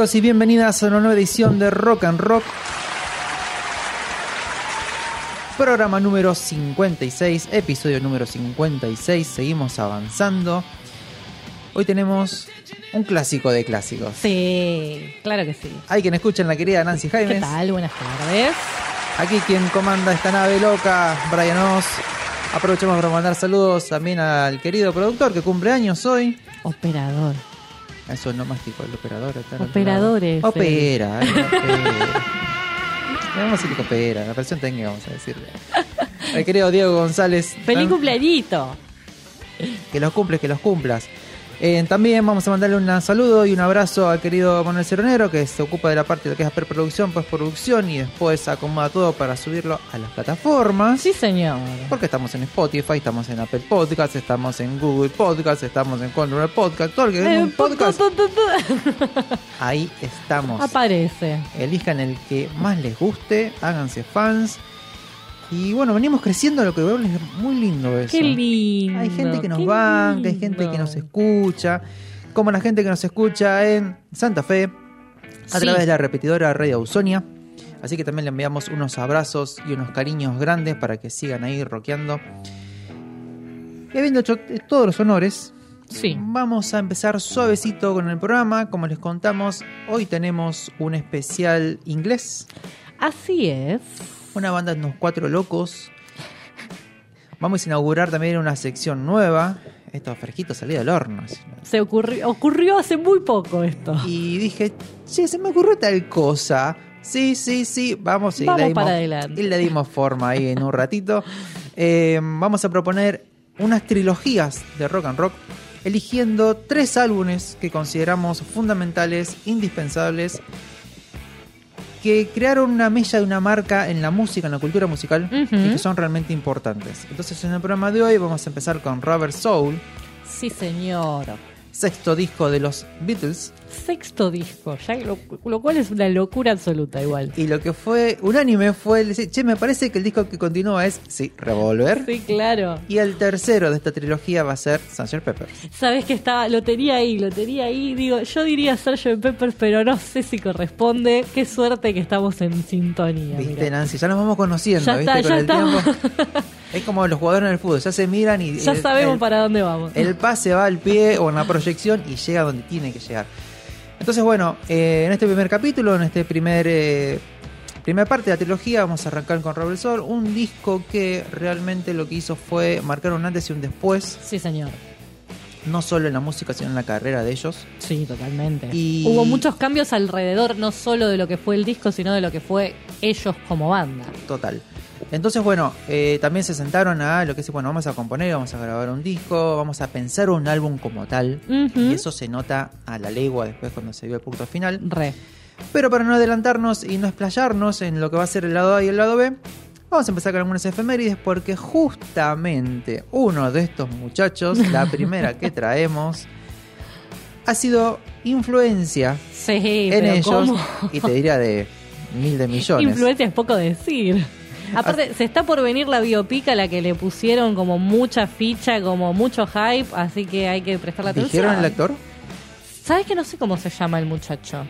Bienvenidos y bienvenidas a una nueva edición de Rock and Rock. Programa número 56, episodio número 56. Seguimos avanzando. Hoy tenemos un clásico de clásicos. Sí, claro que sí. Hay quien escucha en la querida Nancy Jaimes. ¿Qué tal? Buenas tardes. Aquí quien comanda esta nave loca, Brian Oz. Aprovechamos para mandar saludos también al querido productor que cumple años hoy. Operador. Eso no mástico, el operador. Operadores. Opera. opera. Vamos a decir que opera, la versión técnica vamos a decirle. El querido Diego González. ¡Feliz cumpleañito! Que los cumples, que los cumplas. Eh, también vamos a mandarle un saludo y un abrazo al querido Manuel Ceronero, que se ocupa de la parte de lo que es preproducción, postproducción y después acomoda todo para subirlo a las plataformas. Sí, señor. Porque estamos en Spotify, estamos en Apple Podcasts, estamos en Google Podcasts, estamos en Control Podcast, todo el que Eh, un podcast. Ahí estamos. Aparece. Elijan el que más les guste, háganse fans. Y bueno, venimos creciendo, lo que veo es muy lindo eso. Qué lindo. Hay gente que nos banca, hay gente que nos escucha, como la gente que nos escucha en Santa Fe, a Sí. través de la repetidora Radio Ausonia. Así que también le enviamos unos abrazos y unos cariños grandes para que sigan ahí rockeando. Y habiendo hecho todos los honores, Sí. vamos a empezar suavecito con el programa. Como les contamos, hoy tenemos un especial inglés. Así es. Una banda de unos cuatro locos. Vamos a inaugurar también una sección nueva. Estos fresquitos salidos del horno. Se ocurrió, ocurrió hace muy poco esto. Y dije, che, se me ocurrió tal cosa. Sí, sí, sí, vamos, y Vamos le dimos, para adelante. Y le dimos forma ahí en un ratito. Eh, vamos a proponer unas trilogías de rock and rock, eligiendo tres álbumes que consideramos fundamentales, indispensables, que crearon una mella de una marca en la música, en la cultura musical, y que son realmente importantes. Entonces, en el programa de hoy vamos a empezar con Rubber Soul, Sí, señor. Sexto disco de los Beatles. Sexto disco, ya lo, lo cual es una locura absoluta igual. Y lo que fue unánime fue el decir, che, me parece que el disco que continúa es, sí, Revolver. Sí, claro. Y el tercero de esta trilogía va a ser Sgt. Pepper. Sabes que estaba, lo tenía ahí, lo tenía ahí. Digo, yo diría Sgt. Peppers, pero no sé si corresponde. Qué suerte que estamos en sintonía. ¿Viste. Nancy? Ya nos vamos conociendo, Ya ¿viste? está, Con ya el estamos. tiempo. Es como los jugadores en el fútbol, ya se miran y. Ya el- sabemos el- para dónde vamos. El pase va al pie o en la proyección y llega donde tiene que llegar. Entonces, bueno, eh, en este primer capítulo, en este primer eh, primera parte de la trilogía, vamos a arrancar con Robert Soul, un disco que realmente lo que hizo fue marcar un antes y un después, Sí, señor. no solo en la música, sino en la carrera de ellos. Sí, totalmente. Y- Hubo muchos cambios alrededor, no solo de lo que fue el disco, sino de lo que fue ellos como banda. Total. Entonces, bueno, eh, también se sentaron a lo que es, bueno, vamos a componer, vamos a grabar un disco, vamos a pensar un álbum como tal. Y eso se nota a la legua después cuando se vio el punto final. Re. Pero para no adelantarnos y no explayarnos en lo que va a ser el lado A y el lado B, Vamos a empezar con algunas efemérides porque justamente uno de estos muchachos, la primera que traemos, ha sido influencia Sí, en ellos ¿cómo? y te diría de mil de millones. Influencia es poco decir. Aparte, se está por venir la biopic a la que le pusieron como mucha ficha, como mucho hype, así que hay que prestarle atención. ¿Dijeron el actor? ¿Sabes que no sé cómo se llama el muchacho?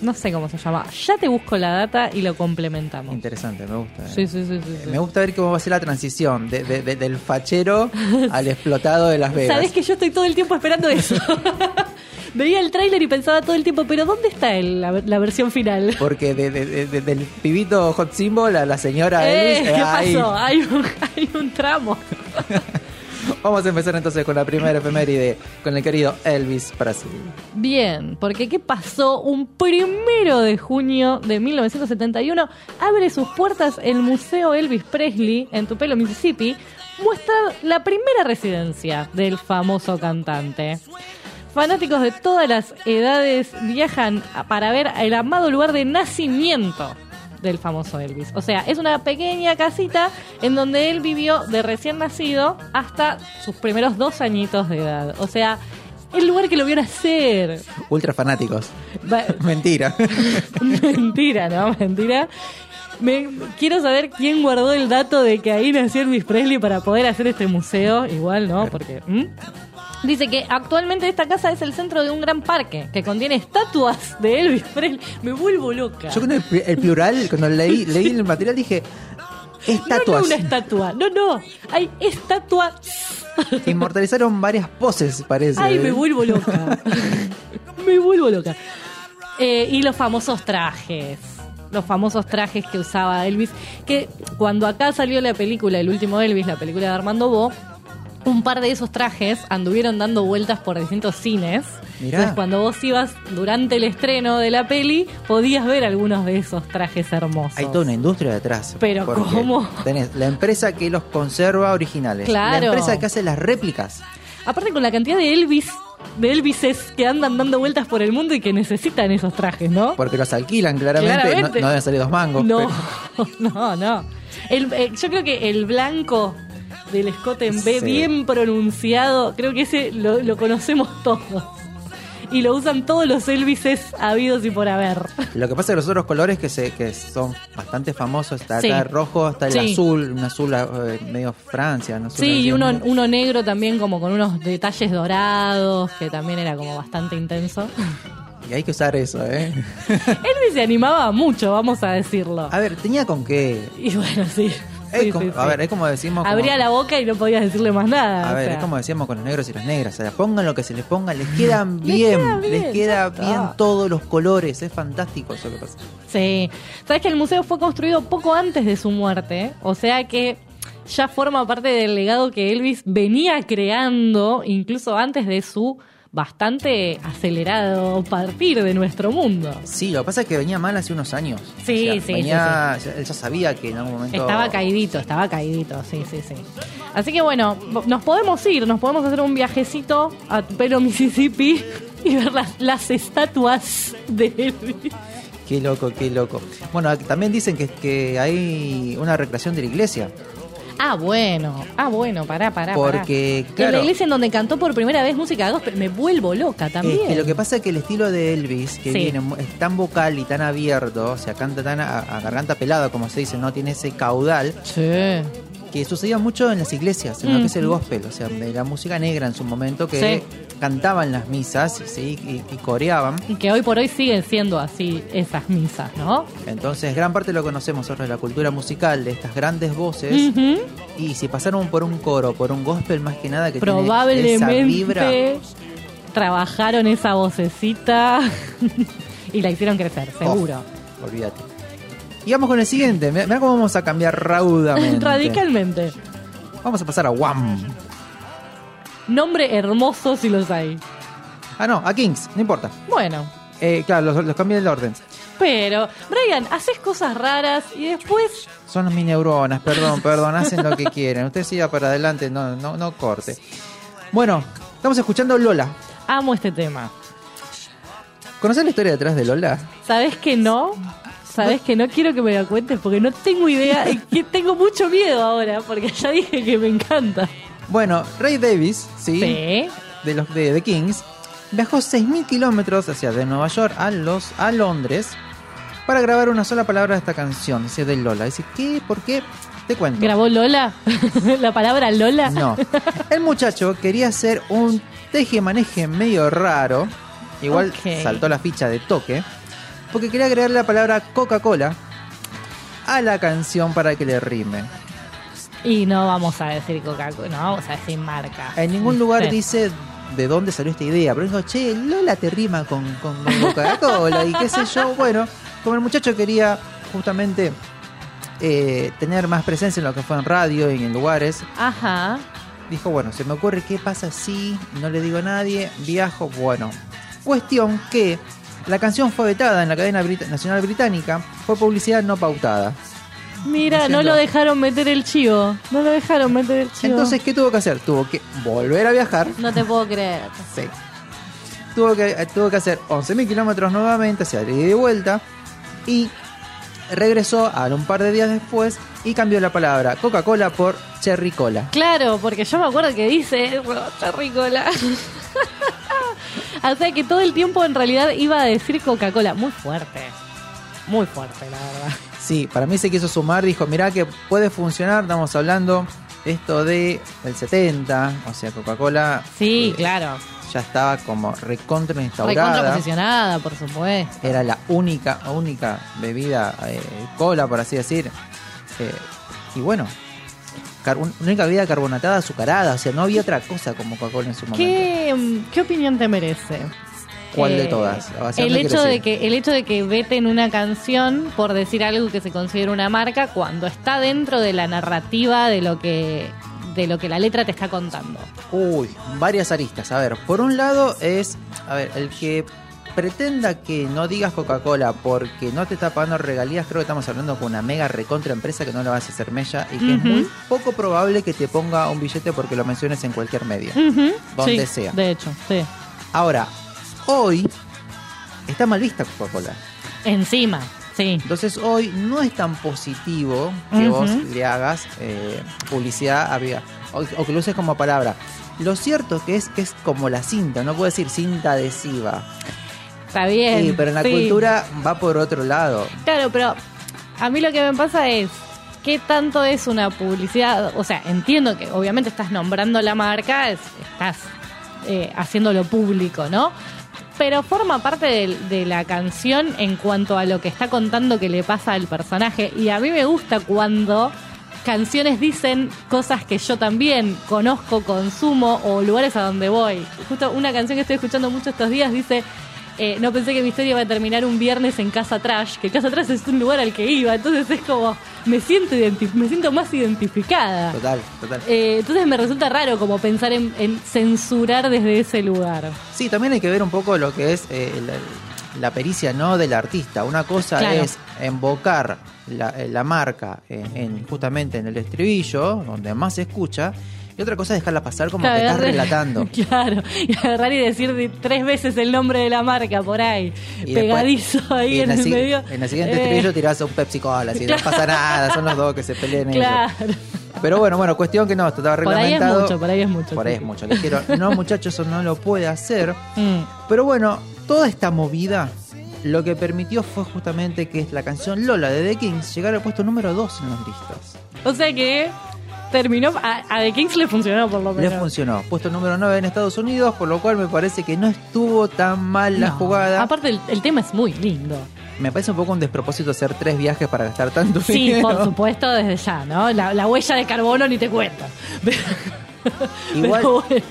No sé cómo se llama. Ya te busco la data y lo complementamos. Interesante, me gusta. eh. Sí, sí, sí, sí, sí. Me gusta ver cómo va a ser la transición de- de- de- del fachero al explotado de Las Vegas. Sabes que yo estoy todo el tiempo esperando eso. Veía el tráiler y pensaba todo el tiempo, pero ¿dónde está el- la, la versión final? Porque de- de- de- de- del pibito hot symbol a la señora Eh, Elvis, ¿Qué eh, ahí. pasó? Hay un, hay un tramo. Vamos a empezar entonces con la primera efeméride, con el querido Elvis Presley. Bien, porque ¿qué pasó? Un primero de junio de 1971 abre sus puertas el Museo Elvis Presley en Tupelo, Mississippi, muestra la primera residencia del famoso cantante. Fanáticos de todas las edades viajan para ver el amado lugar de nacimiento del famoso Elvis. O sea, es una pequeña casita en donde él vivió de recién nacido hasta sus primeros dos añitos de edad. O sea, el lugar que lo vio nacer. Ultra fanáticos. Va- Mentira. Mentira, ¿no? Mentira. Me, quiero saber quién guardó el dato de que ahí nació Elvis Presley para poder hacer este museo. Igual, ¿no? Porque. Dice que actualmente esta casa es el centro de un gran parque que contiene estatuas de Elvis Presley. Me vuelvo loca. Yo con el, el plural, cuando leí, leí el material dije, No, estatuas. no una estatua. No, no. Hay estatuas. Inmortalizaron varias poses, parece. Ay, me vuelvo loca. me vuelvo loca. Eh, y los famosos trajes. Los famosos trajes que usaba Elvis. Que cuando acá salió la película, el último Elvis, la película de Armando Bo, un par de esos trajes anduvieron dando vueltas por distintos cines. Mirá. Entonces, cuando vos ibas durante el estreno de la peli, podías ver algunos de esos trajes hermosos. Hay toda una industria detrás. Pero ¿cómo? Tenés la empresa que los conserva originales. Claro. La empresa que hace las réplicas. Aparte con la cantidad de Elvis, de Elvises que andan dando vueltas por el mundo y que necesitan esos trajes, ¿no? Porque los alquilan claramente. Claramente. No, no deben salir dos mangos. No, pero- no, no. El- eh, yo creo que el blanco del escote en B, Sí. bien pronunciado, creo que ese lo, lo conocemos todos. Y lo usan todos los Elvises habidos y por haber. Lo que pasa es que los otros colores que se que son bastante famosos, está Sí. acá el rojo, está el Sí. azul, un azul eh, medio Francia, azul Sí, y medio- uno, uno negro también como con unos detalles dorados, que también era como bastante intenso. Y hay que usar eso, ¿eh? Elvis se animaba mucho, vamos a decirlo. A ver, tenía con qué. Y bueno, sí. Es Sí, como- sí, A ver, es como decimos. como- Abría la boca y no podías decirle más nada. A ver, sea. es como decíamos con los negros y las negras. O sea, pongan lo que se les ponga, les quedan Les bien. queda bien, les queda bien todos los colores. Es fantástico eso que pasa. Sí. Sabes que el museo fue construido poco antes de su muerte, o sea que ya forma parte del legado que Elvis venía creando incluso antes de su bastante acelerado partir de nuestro mundo. Sí, lo que pasa es que venía mal hace unos años. Sí, O sea, sí, venía- ya- Él ya sabía que en algún momento. Estaba caidito, estaba caidito, sí, sí, sí. Así que bueno, nos podemos ir, nos podemos hacer un viajecito a Tupelo, Mississippi y ver las, las estatuas de Elvis. Qué loco, qué loco. Bueno, también dicen que, que hay una recreación de la iglesia. Ah, bueno, ah, bueno, pará, pará. Porque, pará. En claro. la iglesia en donde cantó por primera vez música gospel, me vuelvo loca también. Es que lo que pasa es que el estilo de Elvis, que Sí. viene es tan vocal y tan abierto, o sea, canta tan a, a garganta pelada, como se dice, no tiene ese caudal, Sí. Que sucedía mucho en las iglesias, en lo que es el gospel, o sea, de la música negra en su momento, que Sí. cantaban las misas ¿sí? y, y coreaban. Y que hoy por hoy siguen siendo así esas misas, ¿no? Entonces, gran parte lo conocemos nosotros de la cultura musical, de estas grandes voces. Y si pasaron por un coro, por un gospel más que nada, que tiene esa Probablemente vibra. trabajaron esa vocecita y la hicieron crecer, seguro. Oh, olvídate. Y vamos con el siguiente. Mira cómo vamos a cambiar raudamente. Radicalmente. Vamos a pasar a Wham. Nombre hermoso si los hay. Ah, no, a Kings, no importa. Bueno, Eh, claro, los, los cambié el orden. pero, Brian, haces cosas raras y después Son mis neuronas, perdón, perdón, hacen lo que quieren. Usted siga para adelante, no, no, no corte. Bueno, estamos escuchando Lola. amo este tema. ¿Conoces la historia detrás de Lola? ¿Sabes que no? Sabes que no quiero que me la cuentes porque no tengo idea y que tengo mucho miedo ahora porque ya dije que me encanta. Bueno, Ray Davis, ¿sí? Sí. De los de The Kings, viajó 6.000 kilómetros hacia de Nueva York a, los, a Londres para grabar una sola palabra de esta canción, es de Lola. Dice, ¿qué? ¿Por qué? Te cuento. ¿Grabó Lola? ¿La palabra Lola? No. El muchacho quería hacer un teje-maneje medio raro. Igual saltó la ficha de toque. Porque quería agregar la palabra Coca-Cola a la canción para que le rime. Y no vamos a decir Coca-Cola, no vamos a decir marca. En ningún lugar Sí. dice de dónde salió esta idea. Pero dijo, che, Lola te rima con, con, con Coca-Cola y qué sé yo. Bueno, como el muchacho quería justamente eh, tener más presencia en lo que fue en radio y en lugares, Ajá. dijo, bueno, se me ocurre qué pasa si no le digo a nadie, viajo, bueno. Cuestión que la canción fue vetada en la cadena Brit- nacional británica, fue publicidad no pautada. Mira, no lo dejaron meter el chivo. No lo dejaron meter el chivo. Entonces, ¿qué tuvo que hacer? Tuvo que volver a viajar. No te puedo creer. Sí. Tuvo que, eh, tuvo que hacer 11.000 kilómetros nuevamente hacia y de vuelta. Y regresó a un par de días después y cambió la palabra Coca-Cola por Cherry Cola. Claro, porque yo me acuerdo que dice, bueno, terrícola. o sea que todo el tiempo en realidad iba a decir Coca-Cola. Muy fuerte. Muy fuerte, la verdad. Sí, para mí se quiso sumar, dijo, mirá que puede funcionar, estamos hablando esto de el 70, o sea, Coca-Cola Sí, eh, claro. ya estaba como recontra Recontra instaurada. posicionada, por supuesto. Era la única, única bebida eh, cola, por así decir. Eh, y bueno, única bebida carbonatada azucarada, o sea, no había otra cosa como Coca-Cola en su momento. ¿Qué, mm, ¿Qué opinión te merece? ¿Cuál de Eh, todas? ¿Hacia El hecho, de que, el hecho de que veten una canción por decir algo que se considera una marca cuando está dentro de la narrativa de lo que de lo que la letra te está contando. Uy, varias aristas. A ver, por un lado es, a ver, el que pretenda que no digas Coca-Cola porque no te está pagando regalías, creo que estamos hablando con una mega recontra empresa que no lo vas a hacer mella y que es muy poco probable que te ponga un billete porque lo menciones en cualquier medio. Donde sí, sea. De hecho, sí. Ahora, hoy está mal vista Coca-Cola. Encima, sí. Entonces hoy no es tan positivo que vos le hagas eh, publicidad a o, o que lo uses como palabra. Lo cierto que es que es como la cinta, no puedo decir cinta adhesiva. Está bien. Sí, pero en la sí. cultura va por otro lado. Claro, pero a mí lo que me pasa es qué tanto es una publicidad. O sea, entiendo que obviamente estás nombrando la marca, es- estás eh, haciéndolo público, ¿no? Pero forma parte de, la canción en cuanto a lo que está contando que le pasa al personaje. Y a mí me gusta cuando canciones dicen cosas que yo también conozco, consumo o lugares a donde voy. Justo una canción que estoy escuchando mucho estos días dice eh, no pensé que mi historia iba a terminar un viernes en Casa Trash, que Casa Trash es un lugar al que iba, entonces es como, me siento, me siento más identificada. Total, total. Eh, entonces me resulta raro como pensar en, en censurar desde ese lugar. Sí, también hay que ver un poco lo que es eh, la, la pericia no del artista. Una cosa Claro. es invocar la, la marca en, en- justamente en el estribillo, donde más se escucha, y otra cosa es dejarla pasar como que estás relatando. Claro, y agarrar y decir de- tres veces el nombre de la marca por ahí, Y pegadizo después- ahí y en, el si- medio. En el siguiente Eh, estribillo tirás un Pepsi Cola, así no pasa nada, son los dos que se pelean ellos. Claro. Pero bueno, bueno, cuestión que no, esto estaba Por ahí es reglamentado. mucho, por ahí es mucho. Por ahí es mucho. Les quiero, no muchachos, eso no lo puede hacer. Mm. Pero bueno, toda esta movida lo que permitió fue justamente que la canción Lola de The Kings llegara al puesto número 2 en las listas. O sea que terminó, a, a The Kings le funcionó por lo Le menos. funcionó. Puesto número 9 en Estados Unidos, por lo cual me parece que no estuvo tan mal la jugada. Aparte el, el tema es muy lindo. Me parece un poco un despropósito hacer tres viajes para gastar tanto Sí, dinero. por supuesto, desde ya, ¿no? La, la huella de carbono ni te cuento. Igual- pero bueno.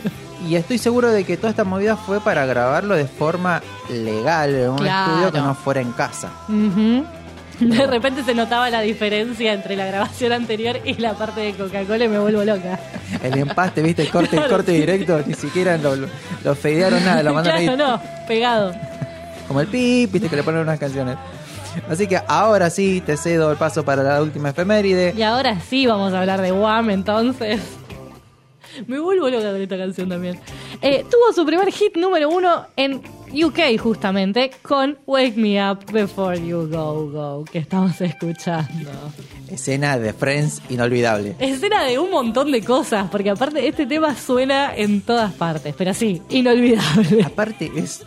Y estoy seguro de que toda esta movida fue para grabarlo de forma legal, en un Claro. estudio que no fuera en casa. Ujú. De repente se notaba la diferencia entre la grabación anterior y la parte de Coca-Cola y me vuelvo loca. El empaste, viste, el corte, el corte sí. directo, ni siquiera lo, lo, lo fadearon nada, lo mandaron claro, ahí no, pegado. como el pip, viste que le ponen unas canciones. Así que ahora sí te cedo el paso para la última efeméride. Y ahora sí vamos a hablar de Wham entonces. Me vuelvo loca con esta canción también. Eh, tuvo su primer hit número uno en UK justamente con Wake Me Up Before You Go Go que estamos escuchando. Escena de Friends inolvidable. Escena de un montón de cosas, porque aparte este tema suena en todas partes, pero sí, inolvidable. Aparte es,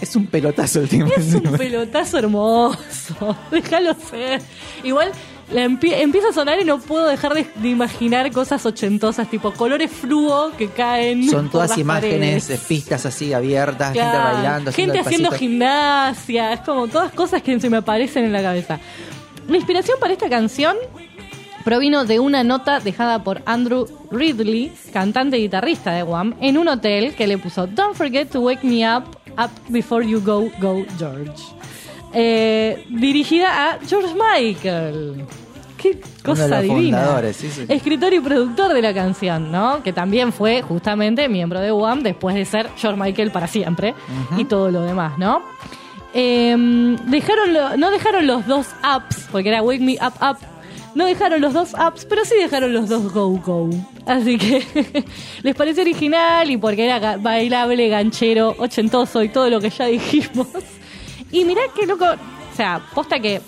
es un pelotazo el tema. Es un pelotazo hermoso, déjalo ser. Igual la empie- empieza a sonar y no puedo dejar de, de imaginar cosas ochentosas, tipo colores fluo que caen. Son por todas las imágenes, paredes. pistas así abiertas, gente bailando, gente haciendo, gimnasia, es como todas cosas que se me aparecen en la cabeza. La inspiración para esta canción provino de una nota dejada por Andrew Ridley, cantante y guitarrista de Wham, en un hotel que le puso Don't forget to wake me up, up before you go, go George. Eh, dirigida a George Michael. Qué cosa divina. fundadores, sí, sí. Escritor y productor de la canción, ¿no? Que también fue justamente miembro de Wham después de ser George Michael para siempre y todo lo demás, ¿no? Eh, dejaron lo- no dejaron los dos ups, porque era Wake Me Up Up. No dejaron los dos ups, pero sí dejaron los dos go go. Así que les pareció original y porque era bailable, ganchero, ochentoso y todo lo que ya dijimos. Y mirá qué loco, o sea, posta que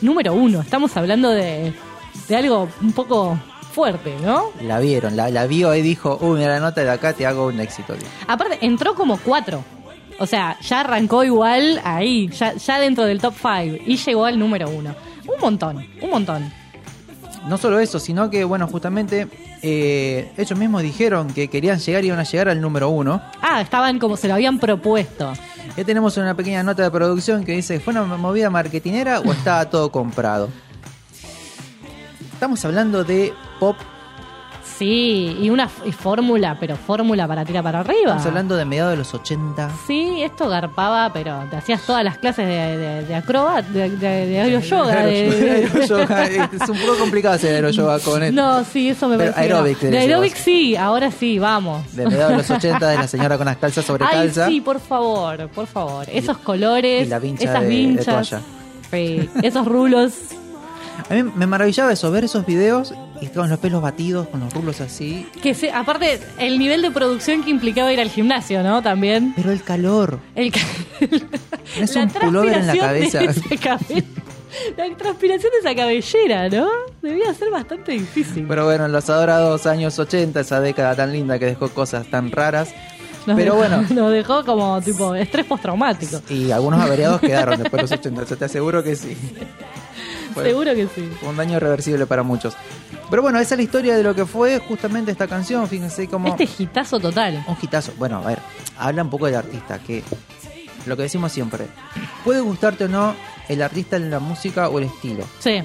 número uno, estamos hablando de, de algo un poco fuerte, ¿no? La vieron, la, la vio y dijo, uy, mira la nota de acá, te hago un éxito. Aparte, entró como cuatro. O sea, ya arrancó igual ahí, ya, ya dentro del top five y llegó al número uno. Un montón, un montón. No solo eso, sino que, bueno, justamente eh, ellos mismos dijeron que querían llegar y iban a llegar al número uno. Ah, estaban como se lo habían propuesto. Ya tenemos una pequeña nota de producción que dice, ¿fue una movida marketinera o estaba todo comprado? Estamos hablando de pop, Sí, y una f- y fórmula, pero fórmula para tirar para arriba. estamos hablando de mediados de los 80. Sí, esto garpaba, pero te hacías todas las clases de, de, de acrobat, de, de, de aeroyoga. es un poco complicado hacer aeroyoga con él. No, sí, eso me Pero parece. que no. aeróbic De vos. sí, ahora sí, vamos. De mediados de los 80 de la señora con las calzas sobre Ay, calza. sí, por favor, por favor. Esos colores, y la vincha esas vinchas, toalla. sí, esos rulos. A mí me maravillaba eso, ver esos videos y con los pelos batidos, con los rulos así. Que se, aparte, el nivel de producción que implicaba ir al gimnasio, ¿no? También. Pero el calor. El ca- Es un pullover en la transpiración cabeza. de ese cabe- La transpiración de esa cabellera, ¿no? Debía ser bastante difícil. Pero bueno, en los adorados años 80, esa década tan linda que dejó cosas tan raras. Nos Pero dejó- bueno, Nos dejó como tipo estrés postraumático. y algunos averiados quedaron después de los 80, yo te aseguro que sí. Fue- Seguro que sí. Un daño irreversible para muchos. Pero bueno, esa es la historia de lo que fue justamente esta canción. Fíjense como Este hitazo total. un hitazo. Bueno, a ver, habla un poco del artista, que lo que decimos siempre, puede gustarte o no el artista en la música o el estilo, Sí.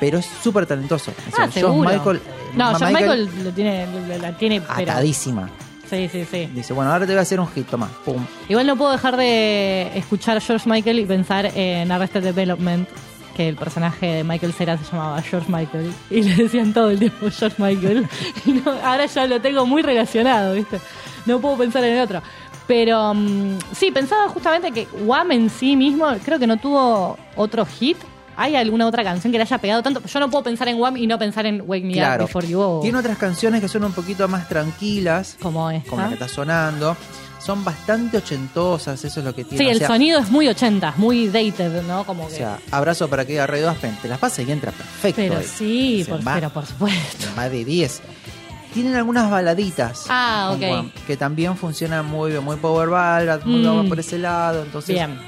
pero es súper talentoso. Sea, Ah. Michael, no, Ma- John Michael, lo tiene, la tiene, atadísima. Sí, sí, sí. Dice, bueno, ahora te voy a hacer un hit, toma, pum. Igual no puedo dejar de escuchar George Michael y pensar en Arrested Development, que el personaje de Michael Cera se llamaba George Michael. Y le decían todo el tiempo George Michael. Y no, ahora ya lo tengo muy relacionado, ¿viste? No puedo pensar en el otro. Pero mm, sí, pensaba justamente que Wham en sí mismo creo que no tuvo otro hit. ¿Hay alguna otra canción que le haya pegado tanto? Yo no puedo pensar en Wham y no pensar en Wake Me Claro. Up Before You Go. Tiene otras canciones que son un poquito más tranquilas, Como esta. como la que está sonando. Son bastante ochentosas, eso es lo que tiene. Sí, o el sea, sonido es muy 80, muy dated, ¿no? Como O que... sea, abrazo para que Ray Aspen, te las pasa y entra perfecto. pero ahí. sí, por, va- pero por supuesto. Va de 10. Tienen algunas baladitas. Ah, con ok. Wham, que también funcionan muy bien, muy power ballad, muy Mm. por ese lado. Entonces, Bien.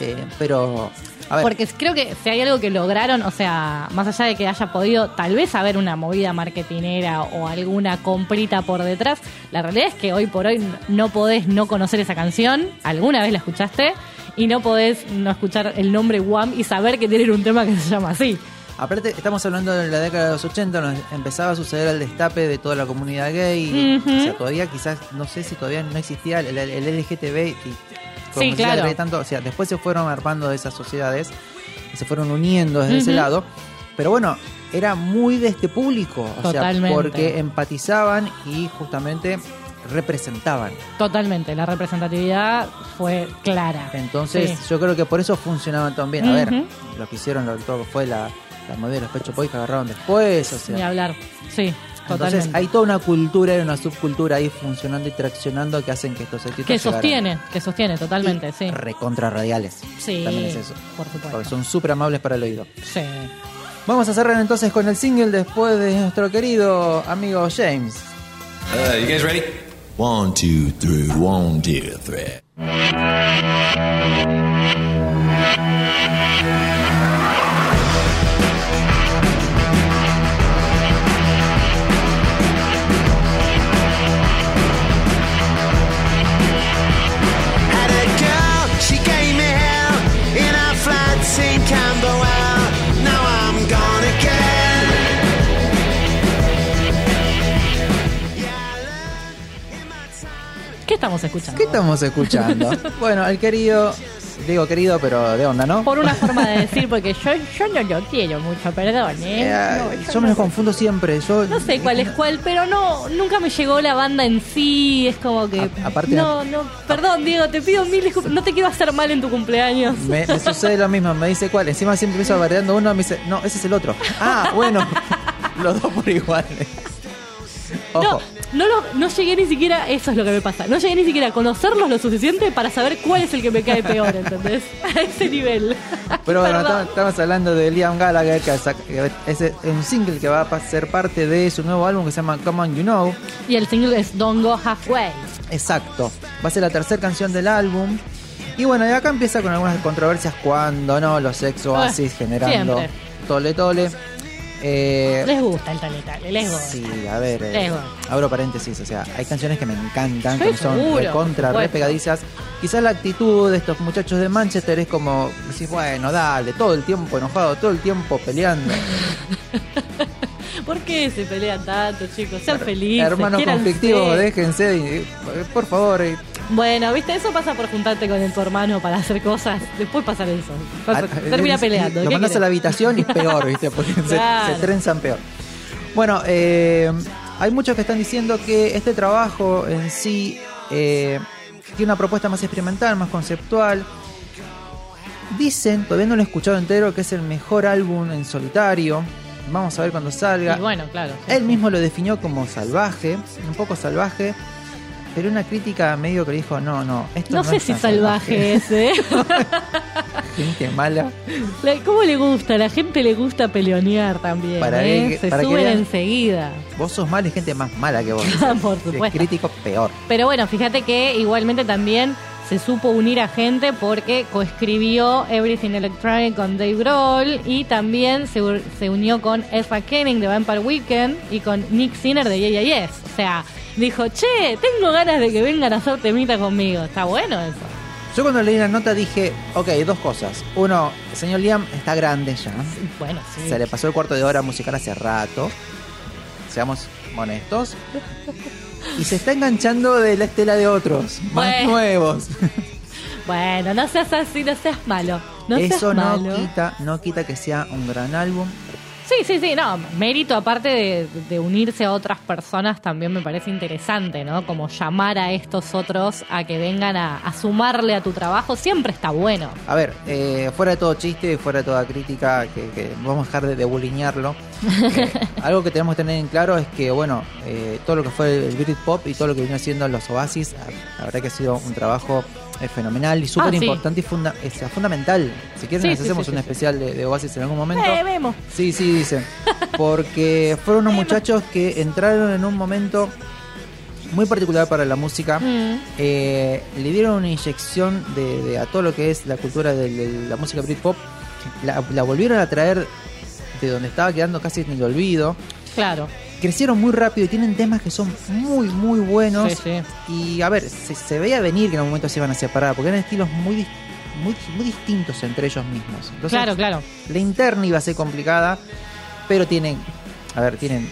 eh, pero, a ver, Porque creo que si hay algo que lograron, o sea, más allá de que haya podido tal vez haber una movida marketinera o alguna comprita por detrás, la realidad es que hoy por hoy no podés no conocer esa canción, alguna vez la escuchaste, y no podés no escuchar el nombre Wham y saber que tienen un tema que se llama así. aparte estamos hablando de la década de los 80, nos empezaba a suceder el destape de toda la comunidad gay. O sea, todavía quizás, no sé si todavía no existía el, el- el LGTB. Y, Sí, claro. Tanto, o sea, después se fueron armando esas sociedades se fueron uniendo desde ese lado. Pero bueno, era muy de este público. O Totalmente. sea, porque empatizaban y justamente representaban. Totalmente, la representatividad fue clara. Entonces, Sí. yo creo que por eso funcionaban tan bien. A ver, lo que hicieron, lo, todo fue la, la movida de los Pecho Boys que agarraron después. O Ni hablar, sí. Entonces hay toda una cultura y una subcultura ahí funcionando y traccionando que hacen que estos éxitos Que llegaran. sostiene, que sostiene totalmente, Y sí. Recontra radiales. Sí, También es eso. por supuesto. Porque son súper amables para el oído. Sí. Vamos a cerrar entonces con el single después de nuestro querido amigo James. Uh, you guys ready? One, two, three, one, two, three. Estamos escuchando? ¿Qué estamos escuchando? bueno, el querido, digo querido, pero de onda, ¿no? Por una forma de decir, porque yo, yo no lo quiero mucho, perdón, ¿eh? Eh, No, yo me no los confundo siempre. Yo, No sé cuál es cuál, pero no, nunca me llegó la banda en sí. Es como que. A- aparte- no, no. Perdón, Diego, te pido mil disculpas. No te quiero hacer mal en tu cumpleaños. Me, me sucede lo mismo, me dice cuál. Encima siempre empiezo bardeando uno, me dice, no, ese es el otro. Ah, bueno, los dos por iguales. Ojo, No, no, lo- no llegué ni siquiera, eso es lo que me pasa. No llegué ni siquiera a conocerlos lo suficiente para saber cuál es el que me cae peor, ¿entendés? A ese nivel. pero bueno, Perdón. estamos, estamos hablando de Liam Gallagher, que es un single que va a pa- ser parte de su nuevo álbum que se llama Come On You Know. Y el single es Don't Go Halfway. Exacto, va a ser la tercera canción del álbum. Y bueno, y acá empieza con algunas controversias cuando no, los ex oasis Ah, generando siempre. tole tole. Eh, Les gusta el tale tale, les gusta. Sí, a ver, eh, abro paréntesis, o sea, hay canciones que me encantan, Sí, que son seguro, recontra, por re pegadizas. Quizás la actitud de estos muchachos de Manchester es como, decís, bueno, dale, todo el tiempo enojado, todo el tiempo peleando. ¿Por qué se pelean tanto, chicos? Sean felices. Hermanos conflictivos, déjense, eh, por favor. Eh, Bueno, viste, eso pasa por juntarte con el tu hermano para hacer cosas. Después pasa eso. Pasa- a- termina eh, peleando. Lo ¿qué mandas a la habitación y es peor, ¿viste? Porque se- se, trenzan peor. Bueno, eh, hay muchos que están diciendo que este trabajo en sí eh, tiene una propuesta más experimental, más conceptual. Dicen, todavía no lo he escuchado entero, que es el mejor álbum en solitario. Vamos a ver cuando salga. Y bueno, claro. sí. Él mismo lo definió como salvaje, un poco salvaje, pero una crítica medio que le dijo, no, no, esto No no, sé es si tan salvaje es, ¿eh? Gente mala. ¿Cómo le gusta? La gente le gusta peleonear también. Para ¿eh? que- Se para que suben vean- enseguida. Vos sos mal y gente más mala que vos. Por es supuesto. crítico, peor. Pero bueno, fíjate que igualmente también se supo unir a gente porque coescribió Everything Electronic con Dave Grohl y también se, se unió con Ezra Kenning de Vampire Weekend y con Nick Sinner de Yeah Yeah Yes. O sea, dijo, che, tengo ganas de que vengan a hacer temita conmigo. Está bueno eso. Yo cuando leí la nota dije, ok, dos cosas. Uno, el señor Liam está grande ya. Bueno, sí. Se le pasó el cuarto de hora musical hace rato. Seamos honestos. Y se está enganchando de la estela de otros, más nuevos. Bueno, no seas así, no seas malo. No seas Eso no malo. quita, no quita que sea un gran álbum. Sí, sí, sí, no, mérito aparte de, de unirse a otras personas también me parece interesante, ¿no? Como llamar a estos otros a que vengan a, a sumarle a tu trabajo siempre está bueno. A ver, eh, fuera de todo chiste, fuera de toda crítica, que, que vamos a dejar de, de bulinearlo. eh, algo que tenemos que tener en claro es que, bueno, eh, todo lo que fue el Britpop y todo lo que vino haciendo los Oasis, la verdad que ha sido un trabajo eh, fenomenal y súper Ah, sí. importante y funda- es fundamental. Si quieren, Sí, sí, hacemos sí, un especial de, de Oasis en algún momento. Eh, vemos. Sí, sí, dicen. Porque fueron unos muchachos que entraron en un momento muy particular para la música. Mm. Eh, le dieron una inyección de, de a todo lo que es la cultura de, de la música Britpop. La, la volvieron a traer de donde estaba quedando casi en el olvido. Claro. Crecieron muy rápido y tienen temas que son muy, muy buenos. Sí, sí. Y a ver, se, se veía venir que en algún momento se iban a separar, porque eran estilos muy, muy, muy distintos entre ellos mismos. Entonces, claro, claro. la interna iba a ser complicada, pero tienen, a ver, tienen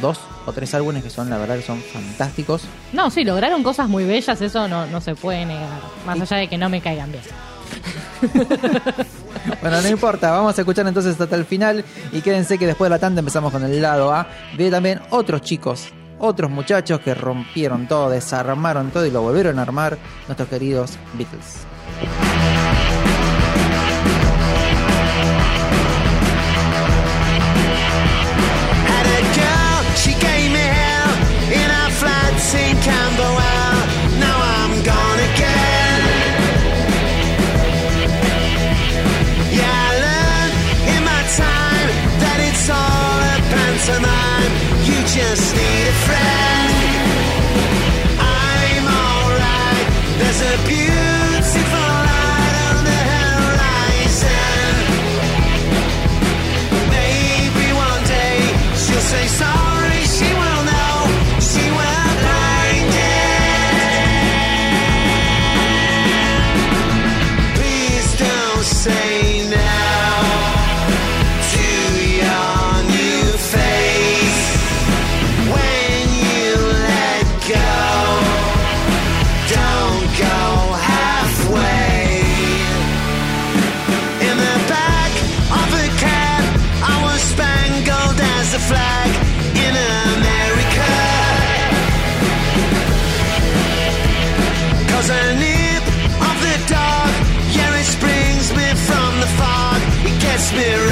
dos o tres álbumes que son, la verdad, que son fantásticos. No, sí, lograron cosas muy bellas, eso no, no se puede negar. Más Y- allá de que no me caigan bien. bueno, no importa, vamos a escuchar entonces hasta el final y quédense que después de la tanda empezamos con el lado A de también otros chicos, otros muchachos que rompieron todo, desarmaron todo y lo volvieron a armar nuestros queridos Beatles. Just need a friend. spirit.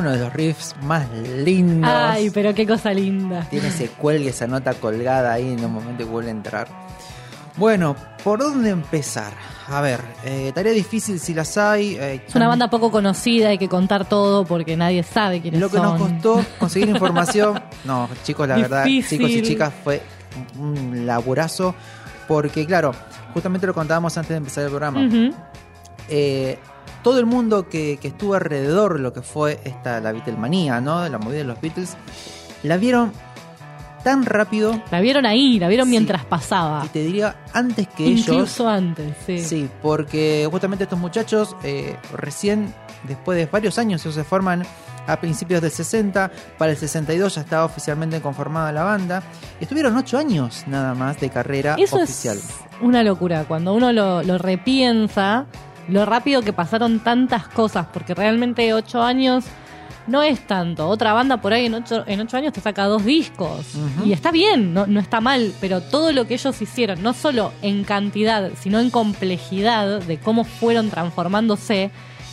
Uno de los riffs más lindos. Ay, pero qué cosa linda. Tiene ese cuelgue, esa nota colgada ahí en un momento que vuelve a entrar. Bueno, ¿por dónde empezar? A ver, eh, tarea difícil si las hay. eh, Es una banda poco conocida, hay que contar todo porque nadie sabe quiénes Lo que son. nos costó conseguir información. No, chicos, la verdad, chicos y chicas, fue un laburazo. Porque, claro, justamente lo contábamos antes de empezar el programa. Eh, todo el mundo que, que estuvo alrededor de lo que fue esta la Beatlemanía, ¿no? La movida de los Beatles, la vieron tan rápido La vieron ahí, la vieron Sí. mientras pasaba. y te diría antes que ellos. Incluso antes, sí. Sí, porque justamente estos muchachos eh, recién, después de varios años, ellos se forman a principios del 60, para el 62 ya estaba oficialmente conformada la banda, estuvieron 8 años nada más de carrera Eso oficial. es una locura. Cuando uno lo, lo repiensa, lo rápido que pasaron tantas cosas, porque realmente ocho años no es tanto. Otra banda por ahí en ocho, en ocho años te saca dos discos. Y está bien, no, no está mal, pero todo lo que ellos hicieron, no solo en cantidad, sino en complejidad de cómo fueron transformándose,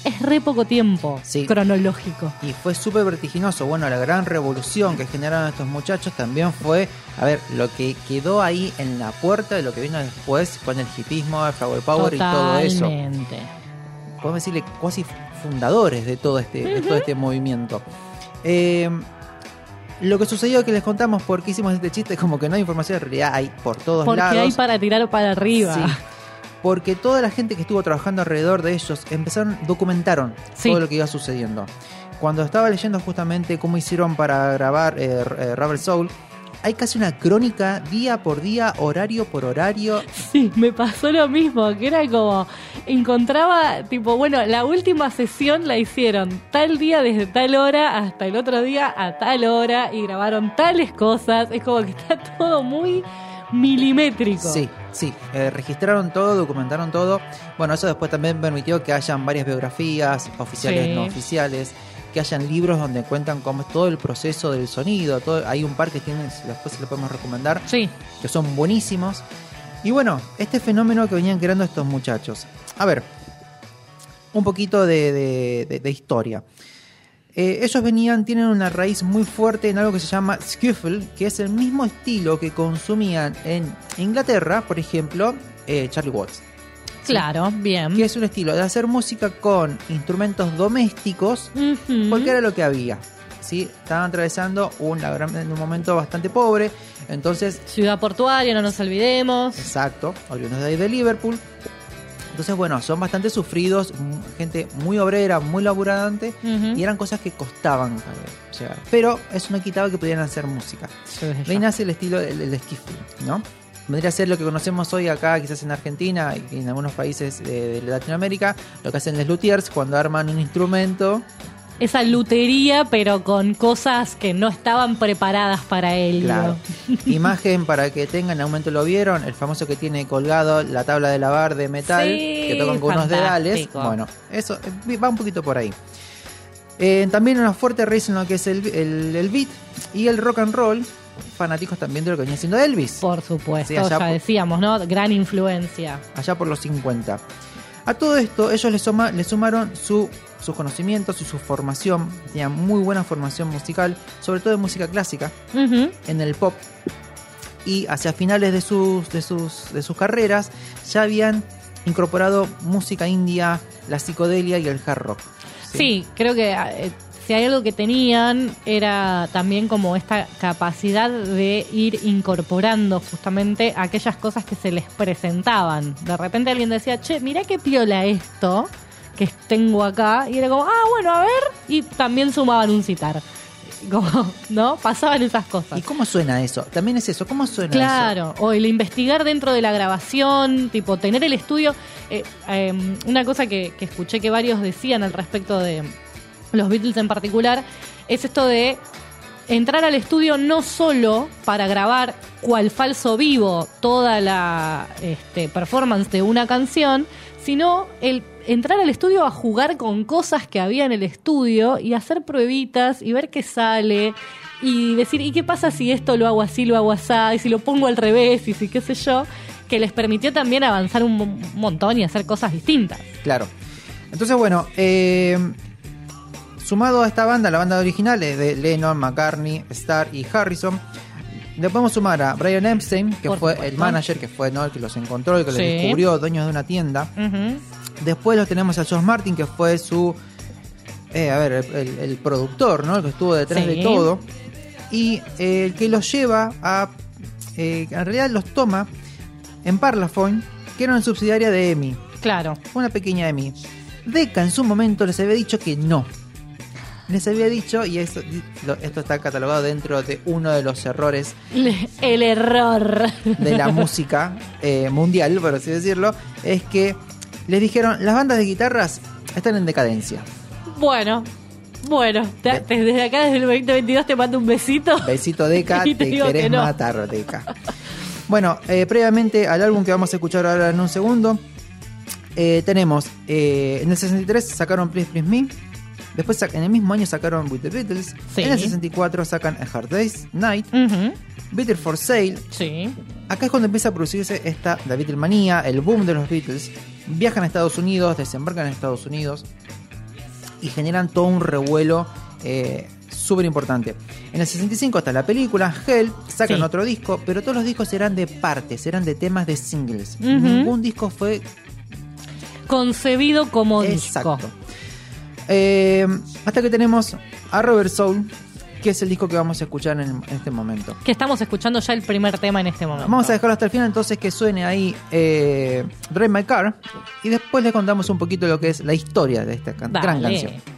es re poco tiempo Sí. cronológico. Y fue súper vertiginoso. Bueno, la gran revolución que generaron estos muchachos también fue, a ver, lo que quedó ahí en la puerta de lo que vino después con el hipismo, el flower power y todo eso. Podemos decirle cuasi fundadores de todo este, de todo este movimiento. Eh, lo que sucedió que les contamos por qué hicimos este chiste, como que no hay información, en realidad hay por todos Porque lados. hay para tirar para arriba. Sí. Porque toda la gente que estuvo trabajando alrededor de ellos empezaron, documentaron Sí. todo lo que iba sucediendo. Cuando estaba leyendo justamente cómo hicieron para grabar eh, eh, Rubber Soul, hay casi una crónica día por día, horario por horario. Sí, me pasó lo mismo, que era como, encontraba, tipo, bueno, la última sesión la hicieron tal día desde tal hora hasta el otro día a tal hora y grabaron tales cosas, es como que está todo muy milimétrico. Sí, sí, eh, registraron todo, documentaron todo. Bueno, eso después también permitió que hayan varias biografías, oficiales, Sí. no oficiales, que hayan libros donde cuentan cómo es todo el proceso del sonido. Todo, hay un par que tienen, después se lo podemos recomendar, Sí, que son buenísimos. Y bueno, este fenómeno que venían creando estos muchachos. A ver, un poquito de, de- de- de historia. Eh, ellos venían, tienen una raíz muy fuerte en algo que se llama skiffle, que es el mismo estilo que consumían en Inglaterra, por ejemplo, eh, Charlie Watts. claro, bien. Que es un estilo de hacer música con instrumentos domésticos, porque era lo que había. ¿sí? Estaban atravesando un, un momento bastante pobre, entonces Ciudad portuaria, no nos olvidemos. Exacto, olvidemos de ahí de Liverpool. Entonces, bueno, son bastante sufridos, gente muy obrera, muy laburante, Ujú. y eran cosas que costaban eh, llegar. Pero eso no quitaba que pudieran hacer música. De ahí nace el estilo del, skiffle, ¿no? Vendría a ser lo que conocemos hoy acá, quizás en Argentina y en algunos países de Latinoamérica, lo que hacen los luthiers cuando arman un instrumento. Esa lutería, pero con cosas que no estaban preparadas para ello. Claro. Imagen para que tengan, en algún momento lo vieron, el famoso que tiene colgado la tabla de lavar de metal, Sí, que tocan con unos dedales. Bueno, eso eh, va un poquito por ahí. Eh, también una fuerte raíz en lo que es el, el- el beat y el rock and roll, fanáticos también de lo que venía siendo Elvis, Por supuesto, Sí, ya por- decíamos, ¿no? Gran influencia. allá por los 50. A todo esto, ellos le, suma- le sumaron su, sus conocimientos y su formación, tenían muy buena formación musical, sobre todo de música clásica. En el pop y hacia finales de sus, de sus, de sus carreras ya habían incorporado música india, la psicodelia y el hard rock. Sí, creo que eh, si hay algo que tenían era también como esta capacidad de ir incorporando justamente aquellas cosas que se les presentaban. De repente alguien decía, che, mirá qué piola esto que tengo acá. Y era como, ah, bueno, a ver. Y también sumaban un citar. Como, ¿no? Pasaban esas cosas. ¿Y cómo suena eso? También es eso, ¿cómo suena eso? Claro, o el investigar dentro de la grabación, tipo tener el estudio. eh, eh, una cosa que, que escuché que varios decían al respecto de los Beatles en particular es esto de entrar al estudio no solo para grabar cual falso vivo toda la este, performance de una canción, sino el entrar al estudio a jugar con cosas que había en el estudio y hacer pruebitas y ver qué sale y decir, ¿y qué pasa si esto lo hago así, lo hago así, y si lo pongo al revés y si qué sé yo? Que les permitió también avanzar un mon- montón y hacer cosas distintas. Claro. Entonces, bueno, eh, sumado a esta banda, la banda original es de Lennon, McCartney, Starr y Harrison. Le podemos sumar a Brian Epstein, que Por fue supuesto. el manager, que fue ¿no? el que los encontró, el que los descubrió, dueños de una tienda. Después lo tenemos a George Martin, que fue su. eh, a ver, el, el- el productor, ¿no? El que estuvo detrás Sí. de todo. Y eh, el que los lleva a. eh, en realidad los toma en Parlophone, que era una subsidiaria de EMI. Claro. Una pequeña EMI. Decca en su momento les había dicho que no. Les había dicho, y esto, esto está catalogado dentro de uno de los errores El error. de la música eh, mundial, por así decirlo, es que les dijeron, las bandas de guitarras están en decadencia. Bueno, bueno, te- te- desde acá, desde el 2022, te mando un besito. Besito Deca, te te, querés que no. matar, Deca. Bueno, eh, previamente al álbum que vamos a escuchar ahora en un segundo, eh, tenemos, eh, en el 63 sacaron Please Please Me, Después en el mismo año sacaron With the Beatles. Sí. En el 64 sacan A Hard Day's Night. Beatles for Sale. Sí. Acá es cuando empieza a producirse esta la Beatlemanía, el boom de los Beatles. Viajan a Estados Unidos, desembarcan en Estados Unidos y generan todo un revuelo eh, súper importante. En el 65 está la película, Hell, sacan Sí. otro disco, pero todos los discos eran de partes, eran de temas de singles. Ningún disco fue Concebido como exacto. disco. Eh, hasta que tenemos a Robert Soul, que es el disco que vamos a escuchar en, en este momento. Que estamos escuchando ya el primer tema en este momento. Vamos a dejarlo hasta el final entonces que suene ahí eh, Drive My Car y después le contamos un poquito lo que es la historia de esta can- gran Dale. canción.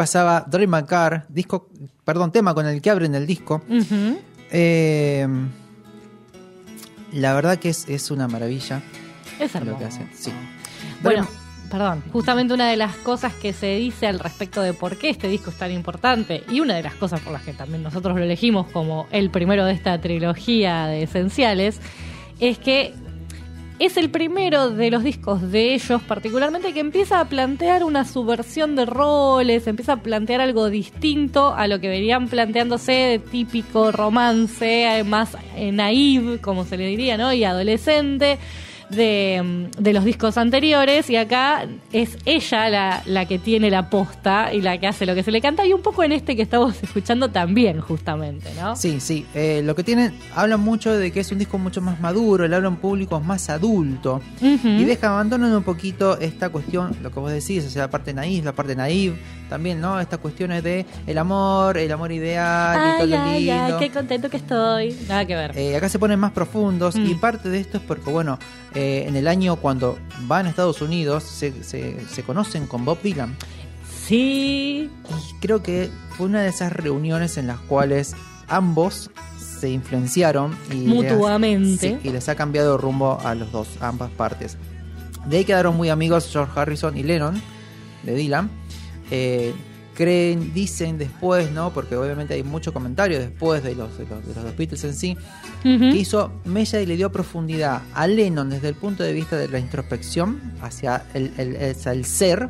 Pasaba Drive My Car, disco, perdón, tema con el que abren el disco. Eh, la verdad que es, es una maravilla Es lo hermoso. que hacen. Sí. Bueno, perdón, justamente una de las cosas que se dice al respecto de por qué este disco es tan importante y una de las cosas por las que también nosotros lo elegimos como el primero de esta trilogía de esenciales es que es el primero de los discos de ellos particularmente que empieza a plantear una subversión de roles, empieza a plantear algo distinto a lo que venían planteándose de típico romance, más eh, naive, como se le diría, ¿no? Y adolescente de, de los discos anteriores y acá es ella la, la que tiene la posta y la que hace lo que se le canta y un poco en este que estamos escuchando también justamente, ¿no? Sí, sí. eh, lo que tienen, hablan mucho de que es un disco mucho más maduro, le hablan a un público más adulto. Y deja, abandonan un poquito esta cuestión, lo que vos decís, o sea, la parte naif, la parte naive, también, ¿no? Estas cuestiones de el amor, el amor ideal y todo Ay, lo ay, ay, lindo. qué contento que estoy. Nada que ver. Eh, acá se ponen más profundos Mm. y parte de esto es porque, bueno, eh, en el año cuando van a Estados Unidos se, se, se conocen con Bob Dylan. Sí. Y creo que fue una de esas reuniones en las cuales ambos se influenciaron y Mutuamente. Les, sí, y les ha cambiado rumbo a los dos, a ambas partes. De ahí quedaron muy amigos George Harrison y Lennon, de Dylan. Eh, creen, dicen después, ¿no? Porque obviamente hay mucho comentario después de los, de los, de los dos Beatles en sí, que hizo Mella y le dio profundidad a Lennon desde el punto de vista de la introspección hacia el, el- hacia el ser.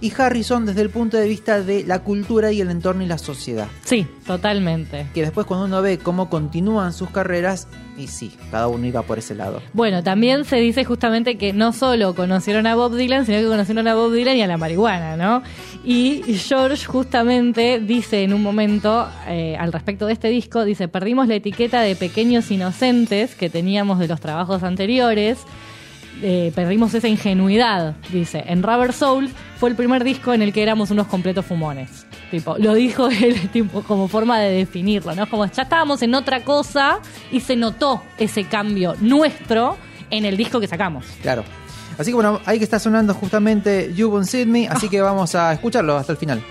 Y Harrison desde el punto de vista de la cultura y el entorno y la sociedad. Sí, totalmente. Que después cuando uno ve cómo continúan sus carreras, y sí, cada uno iba por ese lado. Bueno, también se dice justamente que no solo conocieron a Bob Dylan, sino que conocieron a Bob Dylan y a la marihuana, ¿no? Y George justamente dice en un momento eh, al respecto de este disco, dice, perdimos la etiqueta de pequeños inocentes que teníamos de los trabajos anteriores. Eh, perdimos esa ingenuidad, dice. En Rubber Soul fue el primer disco en el que éramos unos completos fumones. Tipo, lo dijo él tipo, como forma de definirlo, ¿no? Como ya estábamos en otra cosa y se notó ese cambio nuestro en el disco que sacamos. Claro. Así que bueno, ahí que está sonando justamente You Won't Me, así que vamos a escucharlo hasta el final.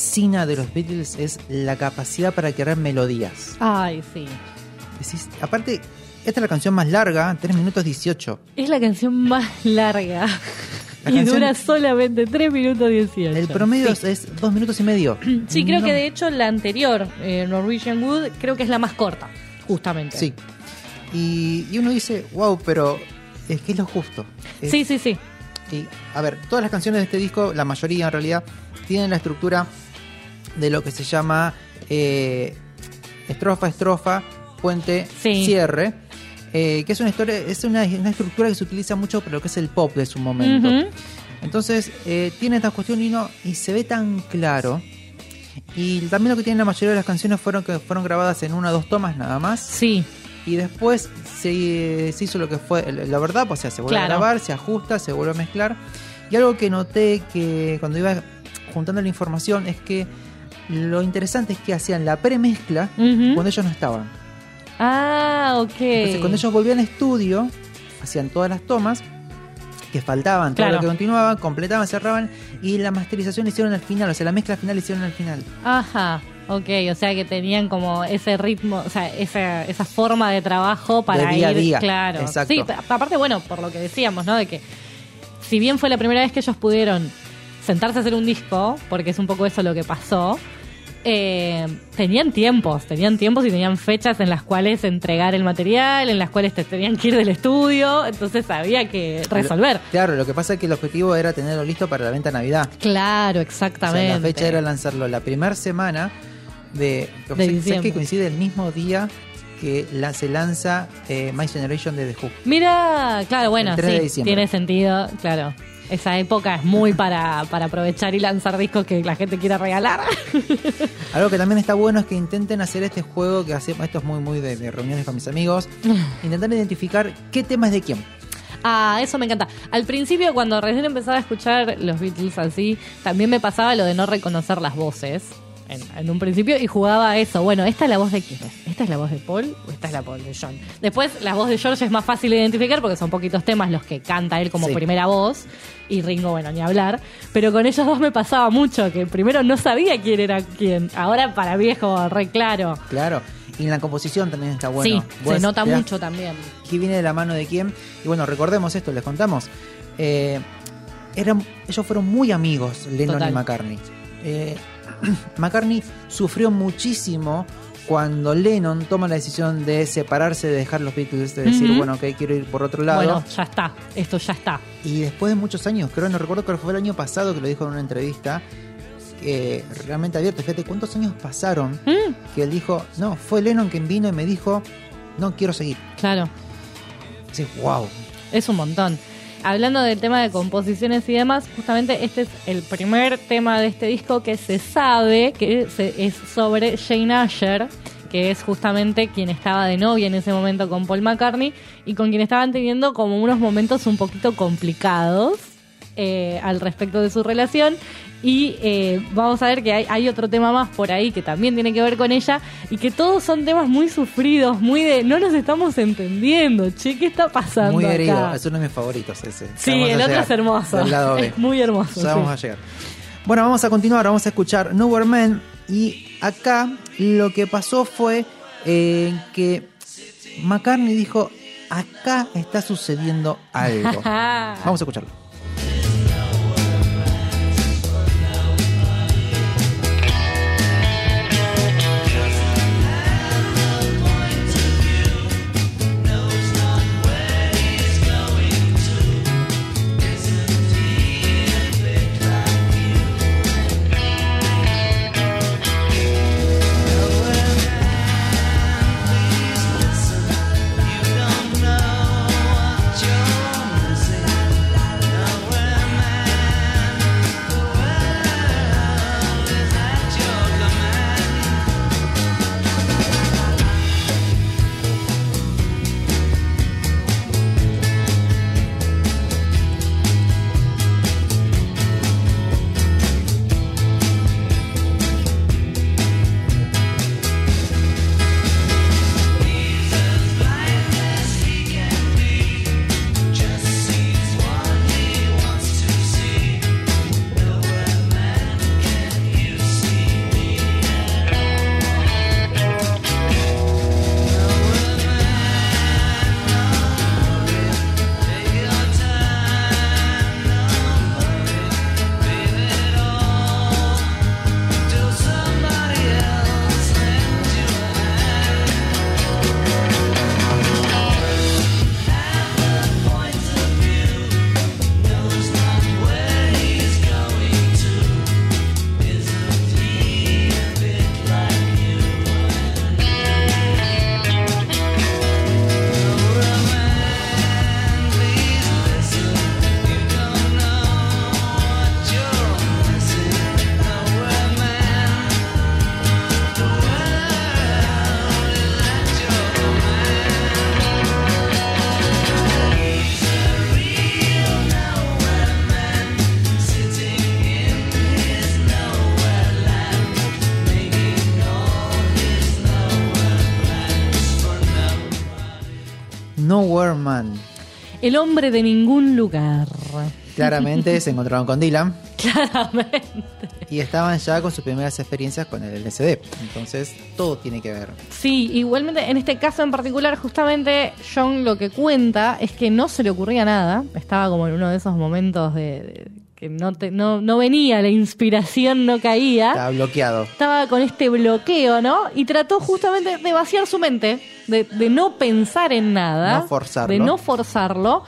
Fascina de los Beatles es la capacidad para crear melodías. Ay, sí. Decís- aparte, esta es la canción más larga, 3 minutos 18. Es la canción más larga. La y canción- dura solamente 3 minutos 18. El promedio Sí. es 2 minutos y medio. Sí, creo No- que de hecho la anterior, eh, Norwegian Wood, creo que es la más corta, justamente. Sí. Y, y uno dice, wow, pero es que es lo justo. Es- Sí, sí, sí. Y, a ver, todas las canciones de este disco, la mayoría en realidad, tienen la estructura de lo que se llama eh, estrofa, estrofa, puente, Sí. cierre. eh, que es una historia, es una, una estructura que se utiliza mucho para lo que es el pop de su momento. Entonces, eh, tiene esta cuestión y, no, y se ve tan claro. Y también lo que tienen la mayoría de las canciones fueron que fueron grabadas en una o dos tomas nada más. Sí, Y después se, se hizo lo que fue la verdad, o sea, se vuelve Claro. a grabar, se ajusta, se vuelve a mezclar. Y algo que noté que cuando iba juntando la información es que lo interesante es que hacían la premezcla Ujú. cuando ellos no estaban. Ah, ok. Entonces, cuando ellos volvían al estudio, hacían todas las tomas que faltaban, todo Claro. lo que continuaban, completaban, cerraban y la masterización la hicieron al final, o sea, la mezcla final la hicieron al final. Ajá, ok, o sea que tenían como ese ritmo, o sea, esa, esa forma de trabajo para De día a ir, día, claro. exacto. Sí, pa- aparte, bueno, por lo que decíamos, ¿no? De que si bien fue la primera vez que ellos pudieron sentarse a hacer un disco, porque es un poco eso lo que pasó, eh, tenían tiempos, tenían tiempos y tenían fechas en las cuales entregar el material, en las cuales te tenían que ir del estudio, entonces había que resolver. Claro, lo que pasa es que el objetivo era tenerlo listo para la venta de Navidad. Claro, O exactamente. sea, la fecha era lanzarlo la primera semana de. De ¿sabes diciembre. que coincide el mismo día que la, se lanza eh, My Generation de The Who? Mira, claro, bueno, El 3 de sí, tiene sentido, claro. Esa época es muy para, para aprovechar y lanzar discos que la gente quiera regalar. Algo que también está bueno es que intenten hacer este juego que hacemos, esto es muy muy de, de reuniones con mis amigos, intentar identificar qué tema es de quién. Ah, eso me encanta. Al principio, cuando recién empezaba a escuchar los Beatles así, también me pasaba lo de no reconocer las voces. En, en un principio y jugaba eso. Bueno, ¿esta es la voz de quién es? ¿Esta es la voz de Paul o esta es la voz de John? Después, la voz de George es más fácil de identificar porque son poquitos temas los que canta él como Sí. primera voz. Y Ringo, bueno, ni hablar. Pero con ellos dos me pasaba mucho, que primero no sabía quién era quién. Ahora para mí es como re claro. Claro. Y en la composición también está bueno. sí, Vos se nota te mucho también. qué viene de la mano de quién. Y bueno, recordemos esto, les contamos. Eh, eran, ellos fueron muy amigos, Lennon Total. y McCartney. Eh, McCartney sufrió muchísimo cuando Lennon toma la decisión de separarse, de dejar los Beatles, de decir, bueno, ok, quiero ir por otro lado. Bueno, ya está. Esto ya está. Y después de muchos años, creo, no recuerdo, creo que fue el año pasado que lo dijo en una entrevista, realmente abierto, fíjate cuántos años pasaron Mm, que él dijo, no, fue Lennon quien vino y me dijo, no quiero seguir. claro. Dices, wow. Es un montón. Hablando del tema de composiciones y demás, justamente este es el primer tema de este disco que se sabe que es sobre Jane Asher, que es justamente quien estaba de novia en ese momento con Paul McCartney y con quien estaban teniendo como unos momentos un poquito complicados eh, al respecto de su relación. Y eh, vamos a ver que hay, hay otro tema más por ahí que también tiene que ver con ella y que todos son temas muy sufridos, muy de no nos estamos entendiendo, che, ¿qué está pasando? Muy acá? herido, es uno de mis favoritos ese. Sí, el otro llegar, es hermoso. del lado B. Es muy hermoso. Ya vamos a llegar. Bueno, vamos a continuar, vamos a escuchar Nowhere Man. Y acá lo que pasó fue eh, que McCartney dijo, acá está sucediendo algo. vamos a escucharlo. El hombre de ningún lugar. Claramente se encontraron con Dylan Claramente. y estaban ya con sus primeras experiencias con el LSD. Entonces, todo tiene que ver. Sí, igualmente en este caso en particular, justamente John lo que cuenta es que no se le ocurría nada. Estaba como en uno de esos momentos de, de que no, te, no, no venía, la inspiración no caía. Está bloqueado. estaba con este bloqueo, ¿no? Y trató justamente de vaciar su mente, de, de no pensar en nada, No forzarlo. de no forzarlo,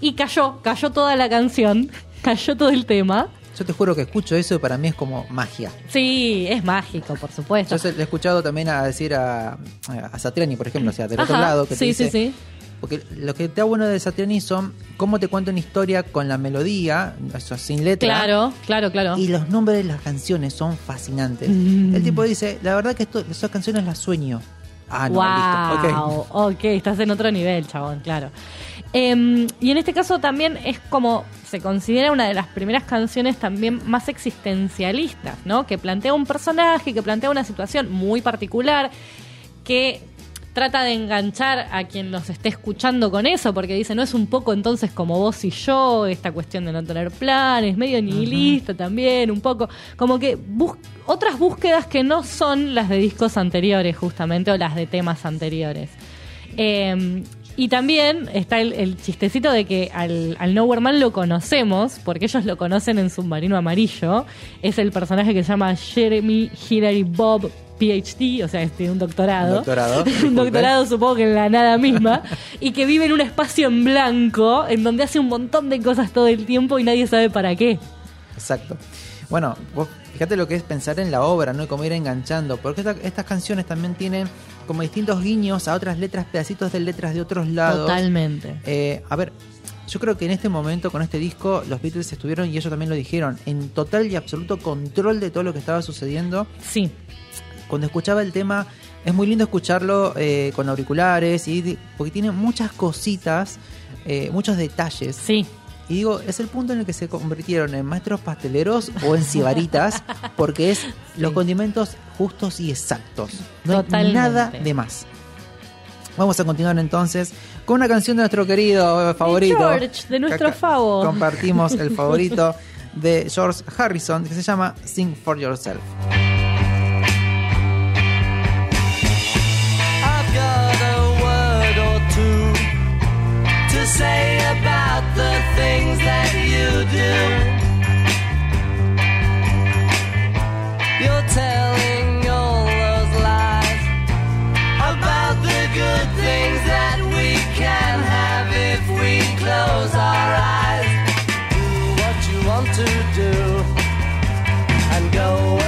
y cayó, cayó toda la canción, cayó todo el tema. Yo te juro que escucho eso y para mí es como magia. Sí, es mágico, por supuesto. Yo le he escuchado también a decir a, a Satriani, por ejemplo, o sea, del otro lado, que te sí, dice, sí, sí. Porque lo que está bueno de Satriani son cómo te cuenta una historia con la melodía, eso, sin letra. Claro, claro, claro. Y los nombres de las canciones son fascinantes. Mm. El tipo dice, la verdad que esto, esas canciones las sueño. Ah, no, listo. wow, ok. ok, estás en otro nivel, chabón, claro. Em, y en este caso también es como se considera una de las primeras canciones también más existencialistas, ¿no? Que plantea un personaje, que plantea una situación muy particular, que trata de enganchar a quien los esté escuchando con eso, porque dice, no es un poco entonces como vos y yo, esta cuestión de no tener planes, medio nihilista también, un poco, como que bus- otras búsquedas que no son las de discos anteriores justamente, o las de temas anteriores. Eh, y también está el, el chistecito de que al, al Nowhere Man lo conocemos, porque ellos lo conocen en Submarino Amarillo. Es el personaje que se llama Jeremy Hillary Bob PhD, o sea, tiene un doctorado. Un doctorado, un doctorado supongo que en la nada misma. y que vive en un espacio en blanco, en donde hace un montón de cosas todo el tiempo y nadie sabe para qué. Exacto. Bueno, vos fíjate lo que es pensar en la obra, ¿no? Y cómo ir enganchando. Porque esta- estas canciones también tienen como distintos guiños a otras letras, pedacitos de letras de otros lados. Totalmente. Eh, a ver, yo creo que en este momento, con este disco, los Beatles estuvieron, y ellos también lo dijeron, en total y absoluto control de todo lo que estaba sucediendo. Sí. Cuando escuchaba el tema, es muy lindo escucharlo eh, con auriculares, y porque tiene muchas cositas, eh, muchos detalles. Sí. Y digo, es el punto en el que se convirtieron en maestros pasteleros o en cibaritas, porque es los condimentos justos y exactos. No hay Totalmente. nada de más. Vamos a continuar entonces con una canción de nuestro querido eh, favorito. George, de nuestro Que acá Favo. Compartimos el favorito de George Harrison, que se llama Sing for Yourself. To say about the things that you do. You're telling all those lies about the good things that we can have if we close our eyes. Do what you want to do and go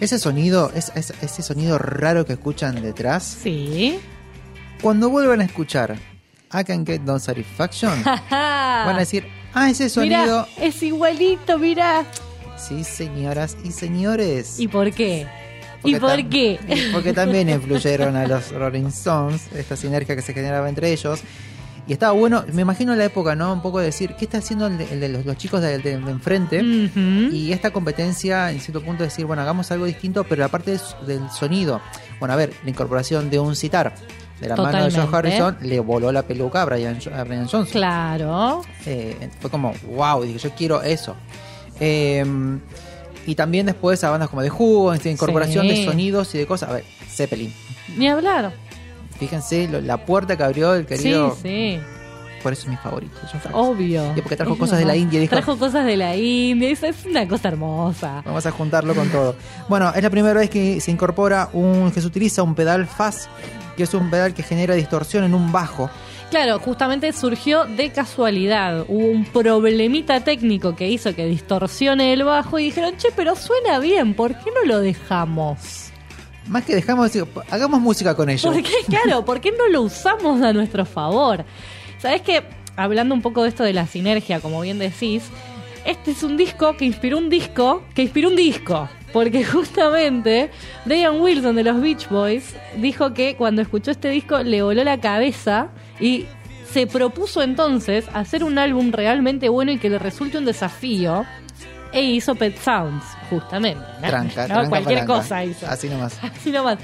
Ese sonido, es, es- ese sonido raro que escuchan detrás, Sí. cuando vuelvan a escuchar I Can Get No Satisfaction, van a decir, ah, ese sonido. Es igualito, mira. Sí, señoras y señores. ¿Y por qué? ¿Y Porque por tam- qué? Porque también influyeron a los Rolling Stones, esta sinergia que se generaba entre ellos. Y estaba bueno, me imagino la época, ¿no? Un poco de decir, ¿qué está haciendo el de, el de los, los chicos de, de- de enfrente? Y esta competencia, en cierto punto, decir, bueno, hagamos algo distinto, pero la parte del sonido. Bueno, a ver, la incorporación de un citar de la mano de Totalmente. Harrison le voló la peluca a Brian, a Brian Johnson. Claro. Eh, fue como, wow, dije, yo quiero eso. Eh, y también después a bandas como The Who, incorporación Sí. de sonidos y de cosas. A ver, Zeppelin. Ni hablar. Fíjense lo- la puerta que abrió el querido. Sí, sí. Por eso es mi favorito. Obvio. Y porque trajo Es cosas de la. India, dijo. Trajo cosas de la India. Eso es una cosa hermosa. Vamos a juntarlo con todo. Bueno, es la primera vez que se incorpora un, que se utiliza un pedal fuzz, que es un pedal que genera distorsión en un bajo. Claro, justamente surgió de casualidad. Hubo un problemita técnico que hizo que distorsione el bajo y dijeron, che, pero suena bien, ¿por qué no lo dejamos? Más que dejamos, hagamos música con ello. ¿Por qué? Claro, ¿por qué no lo usamos a nuestro favor? ¿Sabes que Hablando un poco de esto de la sinergia, como bien decís, este es un disco que inspiró un disco que inspiró un disco. Porque justamente Brian Wilson de los Beach Boys dijo que cuando escuchó este disco le voló la cabeza y se propuso entonces hacer un álbum realmente bueno y que le resulte un desafío. E hizo Pet Sounds, justamente. ¿no? Tranca, ¿No? tranca Cualquier palanca. cosa hizo. Así nomás. Así nomás.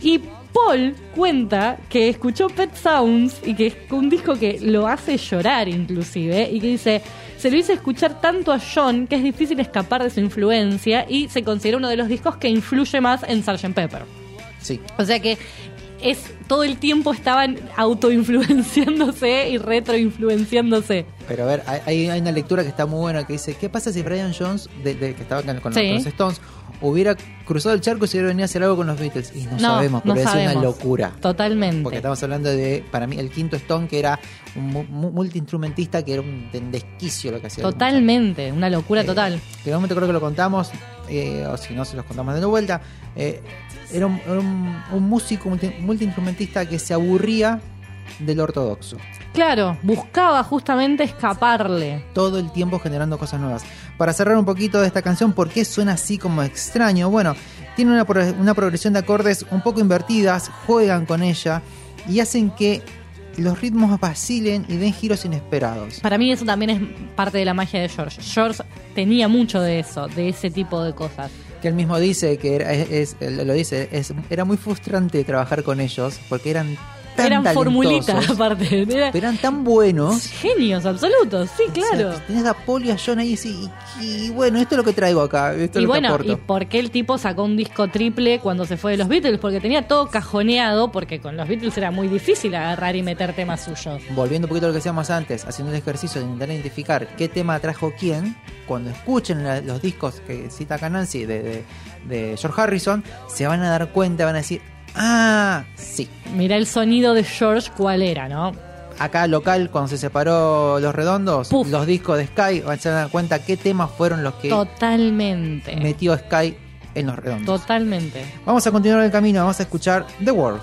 Y Paul cuenta que escuchó Pet Sounds y que es un disco que lo hace llorar inclusive y que dice, se lo hizo escuchar tanto a John que es difícil escapar de su influencia y se considera uno de los discos que influye más en Sgt. Pepper. Sí. O sea que es todo el tiempo estaban autoinfluenciándose y retroinfluenciándose. Pero a ver, hay- una lectura que está muy buena que dice, ¿qué pasa si Brian Jones, de, de- que estaba con, con Sí. los Stones, hubiera cruzado el charco y se hubiera venido a hacer algo con los Beatles? Y no, sabemos, no pero es sabemos. una locura. Totalmente. Porque estamos hablando de, para mí, el quinto Stone, que era un mu- mu- multiinstrumentista, que era un de- desquicio lo que hacía. Totalmente, una locura Eh, total. Que en un momento creo que lo contamos, eh, o si no, se los contamos de vuelta. eh, era un, era un- un músico multi- multiinstrumentista que se aburría del ortodoxo. Claro, buscaba justamente escaparle. todo el tiempo generando cosas nuevas. Para cerrar un poquito de esta canción, ¿por qué suena así como extraño? Bueno, tiene una, pro- una progresión de acordes un poco invertidas, juegan con ella y hacen que los ritmos vacilen y den giros inesperados. Para mí eso también es parte de la magia de George. George tenía mucho de eso, de ese tipo de cosas. Que él mismo dice que era, es, es- lo dice, es, era muy frustrante trabajar con ellos porque eran tan Eran formulitas aparte. Era- pero eran tan buenos. Genios absolutos, sí, claro. O sea, tenés a y a John ahí y, y bueno, esto es lo que traigo acá, esto es Y lo que bueno. ¿y por qué el tipo sacó un disco triple cuando se fue de los Beatles? Porque tenía todo cajoneado, porque con los Beatles era muy difícil agarrar y meter temas suyos. volviendo un poquito a lo que decíamos antes, haciendo el ejercicio de intentar identificar qué tema trajo quién, cuando escuchen la- los discos que cita acá Nancy de, de- de George Harrison, se van a dar cuenta, van a decir, ah, sí. Mirá el sonido de George cuál era, ¿no? Acá local, cuando se separó Los Redondos, Puf. los discos de Sky, van se van a dar cuenta qué temas fueron los que Totalmente. metió Sky en Los Redondos. Totalmente. Vamos a continuar el camino, vamos a escuchar The World.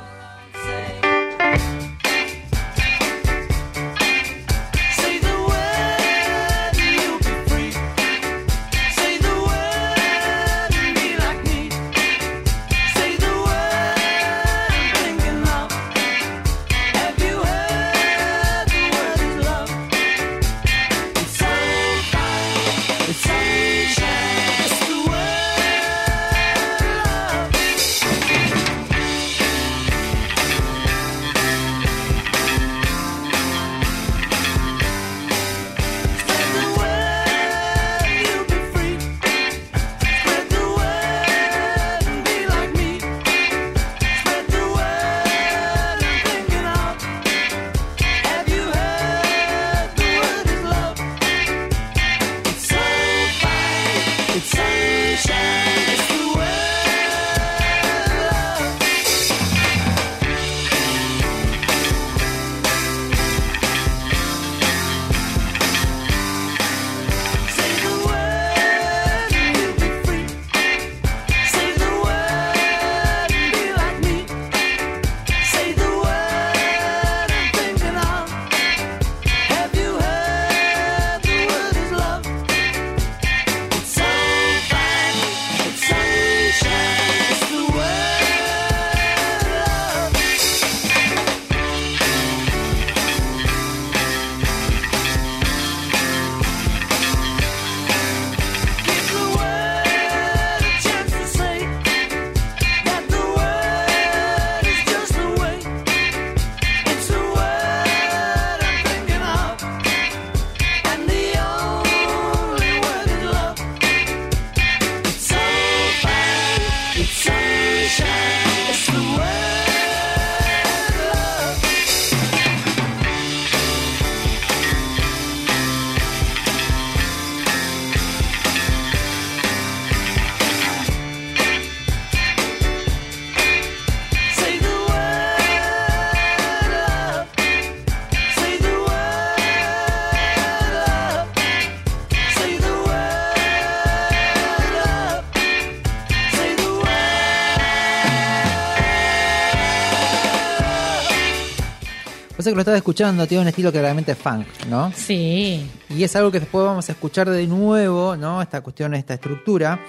Pasa que lo estaba escuchando, tiene un estilo claramente funk, ¿no? Sí. Y es algo que después vamos a escuchar de nuevo, ¿no? Esta cuestión, esta estructura,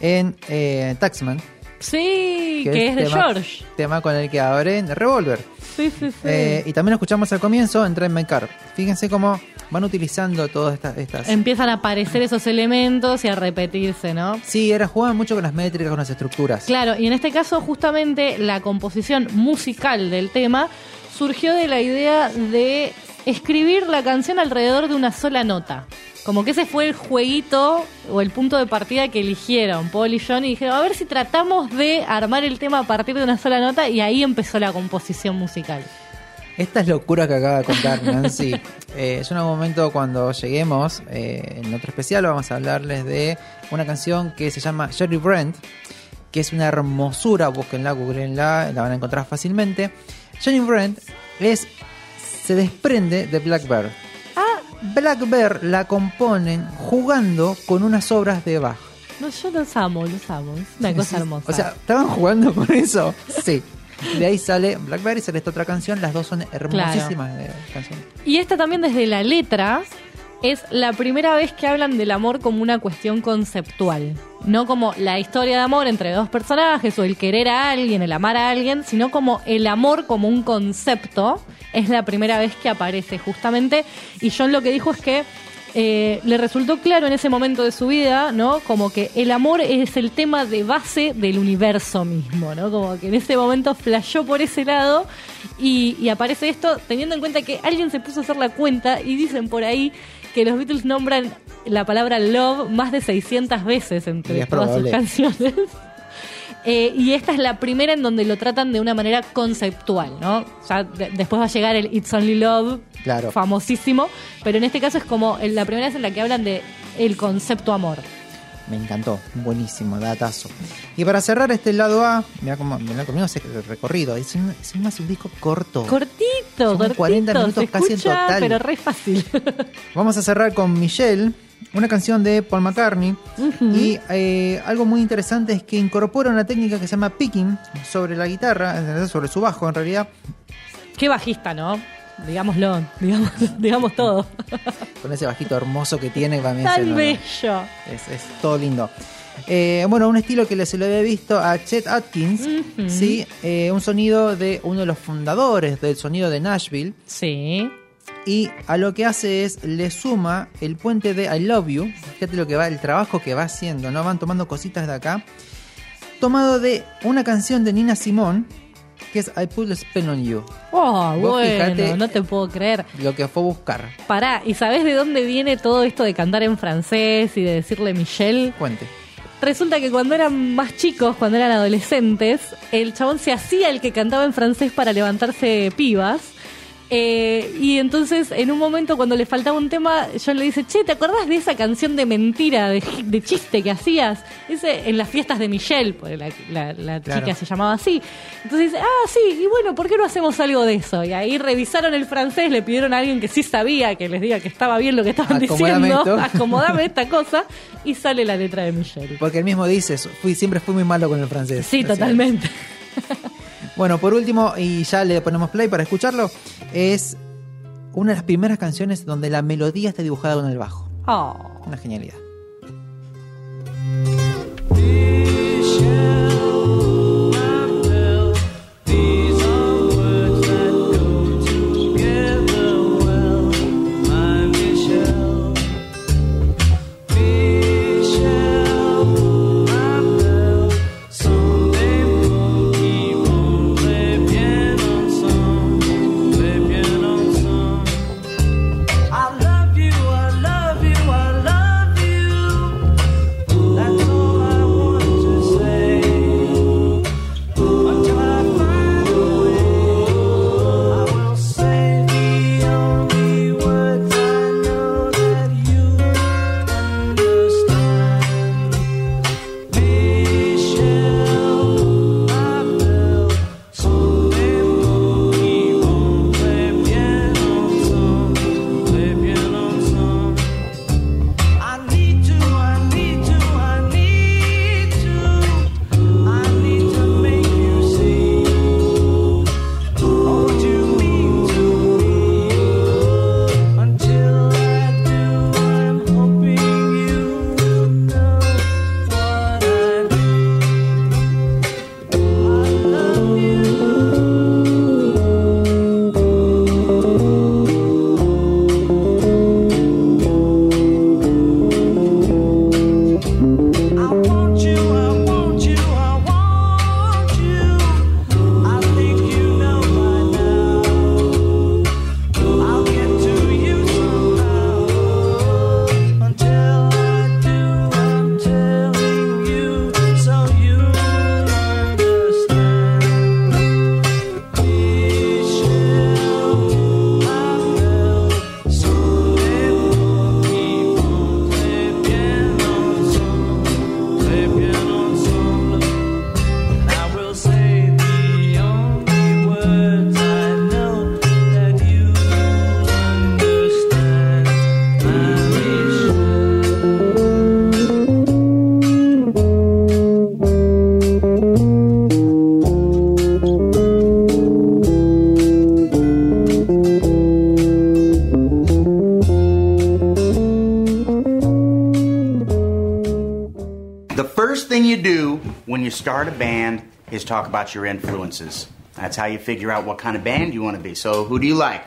en eh, Taxman. Sí, que, es de tema, George. Tema con el que abren Revolver. Sí, sí, sí. Eh, y también escuchamos al comienzo en Drive My Car. Fíjense cómo van utilizando todas estas... estas... Empiezan a aparecer esos elementos y a repetirse, ¿no? Sí, era jugaban mucho con las métricas, con las estructuras. Claro, y en este caso justamente la composición musical del tema surgió de la idea de escribir la canción alrededor de una sola nota. Como que ese fue el jueguito o el punto de partida que eligieron Paul y John y dijeron, a ver si tratamos de armar el tema a partir de una sola nota y ahí empezó la composición musical. Estas locuras que acaba de contar Nancy, eh, yo en algún momento cuando lleguemos, eh, en otro especial vamos a hablarles de una canción que se llama Jerry Brent, que es una hermosura, búsquenla, googleenla, la van a encontrar fácilmente. Jerry Brent es, se desprende de Black Bear. Ah, Black Bear la componen jugando con unas obras de Bach. no, yo los amo, los amo. Es una cosa hermosa. O sea, ¿estaban jugando con eso? Sí. De ahí sale Blackberry, sale esta otra canción. Las dos son hermosísimas de canción. Y esta también desde la letra es la primera vez que hablan del amor como una cuestión conceptual. No como la historia de amor entre dos personajes o el querer a alguien, el amar a alguien, sino como el amor como un concepto. Es la primera vez que aparece justamente. Y John lo que dijo es que eh, le resultó claro en ese momento de su vida, ¿no? Como que el amor es el tema de base del universo mismo, ¿no? Como que en ese momento flashó por ese lado y, y aparece esto teniendo en cuenta que alguien se puso a hacer la cuenta y dicen por ahí que los Beatles nombran la palabra love más de 600 veces entre es todas sus canciones. Eh, y esta es la primera en donde lo tratan de una manera conceptual, ¿no? Ya de- después va a llegar el It's Only Love, Claro. famosísimo, pero en este caso es como la primera vez en la que hablan de el concepto amor. Me encantó. Buenísimo, datazo. Y para cerrar este lado A, mira cómo mirá conmigo ese recorrido. Es, un, es más un disco corto. Cortito, Son cortito, 40 minutos casi en total. pero re fácil. Vamos a cerrar con Michelle, una canción de Paul McCartney. Y eh, algo muy interesante es que incorpora una técnica que se llama picking sobre la guitarra, sobre su bajo en realidad, Qué bajista, ¿no? Digámoslo, digamos, digamos todo. con ese bajito hermoso que tiene. También Tan bello. Es, es todo lindo. Eh, bueno, un estilo que se lo había visto a Chet Atkins. ¿sí? Eh, un sonido de uno de los fundadores del sonido de Nashville. Sí. Y a lo que hace es, le suma el puente de I Love You. Fíjate lo que va, el trabajo que va haciendo, ¿no? Van tomando cositas de acá. Tomado de una canción de Nina Simone, que es I Put a Spell on You. Oh, Vos bueno, no te puedo creer. Lo que fue a buscar. Pará, ¿y sabés de dónde viene todo esto de cantar en francés y de decirle Michelle? Cuente. Resulta que cuando eran más chicos, cuando eran adolescentes, el chabón se hacía el que cantaba en francés para levantarse pibas. Eh, y entonces, en un momento, cuando le faltaba un tema, John le dice: Che, ¿te acordás de esa canción de mentira, de, de chiste que hacías? Dice, en las fiestas de Michelle, porque la, la- la Claro. chica se llamaba así. Entonces dice: Ah, sí, y bueno, ¿por qué no hacemos algo de eso? Y ahí revisaron el francés, le pidieron a alguien que sí sabía que les diga que estaba bien lo que estaban Acomodame diciendo, esto. acomodame esta cosa, y sale la letra de Michelle. Porque él mismo dice, fui, siempre fui muy malo con el francés. Sí, O sea, totalmente. Bueno, por último, y ya le ponemos play para escucharlo, es una de las primeras canciones donde la melodía está dibujada con el bajo. Oh. Una genialidad. Start a band is talk about your influences. That's how you figure out what kind of band you want to be. So, who do you like?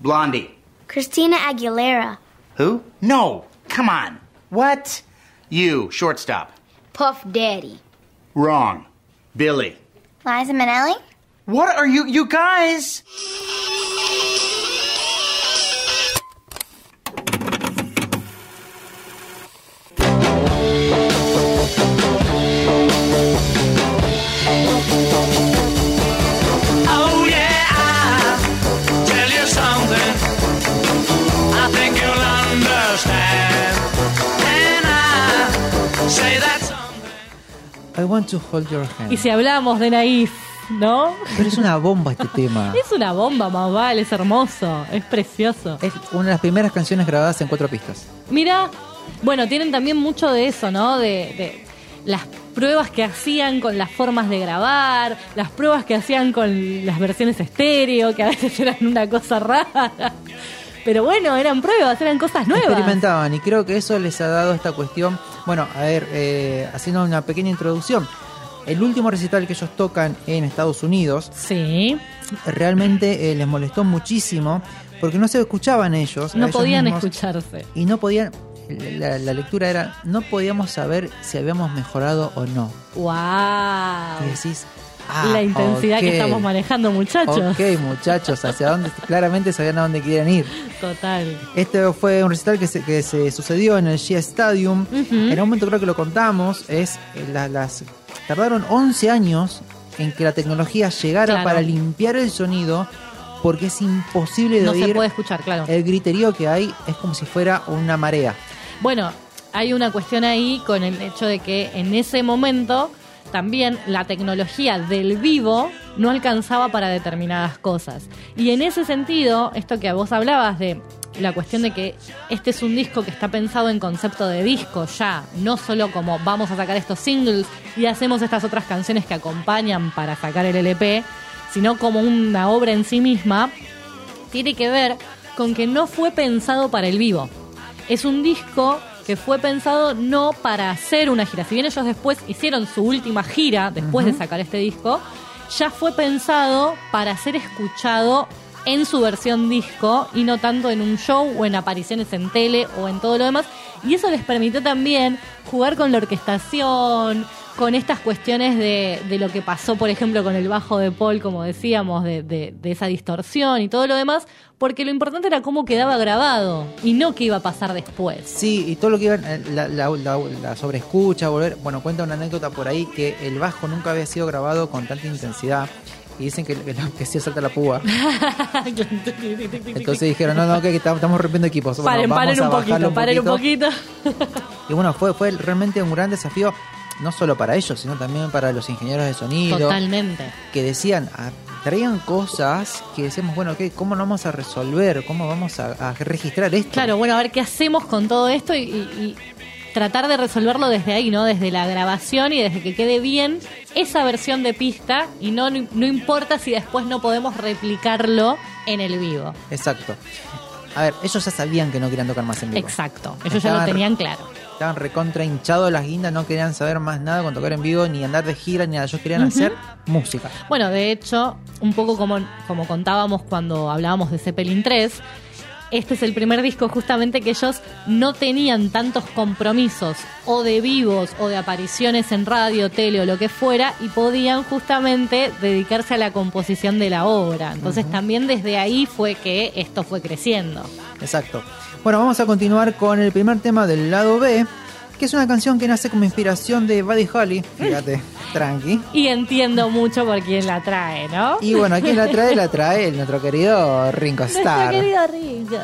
Blondie. Christina Aguilera. Who? No. Come on. What? You, shortstop. Puff Daddy. Wrong. Billy. Liza Minnelli. What are you, you guys? Want to hold your hand. Y si hablamos de Naif, ¿no? Pero es una bomba este tema. Es una bomba, más vale, es hermoso, es precioso. Es una de las primeras canciones grabadas en cuatro pistas. Mira, bueno, tienen también mucho de eso, ¿no? De, de las pruebas que hacían con las formas de grabar, las pruebas que hacían con las versiones estéreo, que a veces eran una cosa rara. Pero bueno, eran pruebas, eran cosas nuevas. Experimentaban y creo que eso les ha dado esta cuestión. Bueno, a ver, eh, haciendo una pequeña introducción. El último recital que ellos tocan en Estados Unidos Sí, realmente eh, les molestó muchísimo porque no se escuchaban ellos. no podían escucharse. Y no podían. La, la lectura era, no podíamos saber si habíamos mejorado o no. ¡Wow! Y decís, ah, La intensidad ok, que estamos manejando, muchachos. Ok, muchachos, hacia dónde, claramente sabían a dónde querían ir. Total. Este fue un recital que se, que se sucedió en el Shea Stadium. En un momento creo que lo contamos. Es eh, la- las tardaron 11 años en que la tecnología llegara Claro. para limpiar el sonido porque es imposible de No se oír. puede escuchar, claro. El griterío que hay es como si fuera una marea. Bueno, hay una cuestión ahí con el hecho de que en ese momento también la tecnología del vivo no alcanzaba para determinadas cosas. Y en ese sentido, esto que vos hablabas de la cuestión de que este es un disco que está pensado en concepto de disco ya, no solo como vamos a sacar estos singles y hacemos estas otras canciones que acompañan para sacar el LP, sino como una obra en sí misma, tiene que ver con que no fue pensado para el vivo. Es un disco que fue pensado no para hacer una gira. Si bien ellos después hicieron su última gira, después de sacar este disco, ya fue pensado para ser escuchado en su versión disco y no tanto en un show o en apariciones en tele o en todo lo demás. Y eso les permitió también jugar con la orquestación, con estas cuestiones de, de lo que pasó, por ejemplo, con el bajo de Paul, como decíamos, de, de- de esa distorsión y todo lo demás, porque lo importante era cómo quedaba grabado y no qué iba a pasar después. Sí, y todo lo que iban, eh, la, la, la, la sobreescucha, volver. Bueno, cuenta una anécdota por ahí que el bajo nunca había sido grabado con tanta intensidad. Y dicen que, que, que sí salta la púa. Entonces dijeron, no, no, que estamos, estamos rompiendo equipos. Bueno, paren, vamos paren a un bajarlo poquito, paren un poquito. Y bueno, fue, fue realmente un gran desafío, no solo para ellos, sino también para los ingenieros de sonido. Totalmente. Que decían, ah, traían cosas que decíamos, bueno, ¿qué, ¿cómo lo vamos a resolver? ¿Cómo vamos a, a registrar esto? Claro, bueno, a ver qué hacemos con todo esto y, y- y tratar de resolverlo desde ahí, ¿no? Desde la grabación y desde que quede bien esa versión de pista y no, no importa si después no podemos replicarlo en el vivo. Exacto. A ver, ellos ya sabían que no querían tocar más en vivo. Exacto, ellos ya lo tenían claro. Estaban recontra hinchados las guindas, no querían saber más nada con tocar en vivo, ni andar de gira, ni nada. Ellos querían hacer música. Bueno, de hecho, un poco como, como contábamos cuando hablábamos de Zeppelin 3, este es el primer disco justamente que ellos no tenían tantos compromisos o de vivos o de apariciones en radio, tele o lo que fuera y podían justamente dedicarse a la composición de la obra. Entonces también desde ahí fue que esto fue creciendo. Exacto. Bueno, vamos a continuar con el primer tema del lado B, que es una canción que nace como inspiración de Buddy Holly. Fíjate, tranqui. Y entiendo mucho por quién la trae, ¿no? Y bueno, ¿quién la trae? La trae nuestro querido Ringo Nuestro Starr. querido Ringo.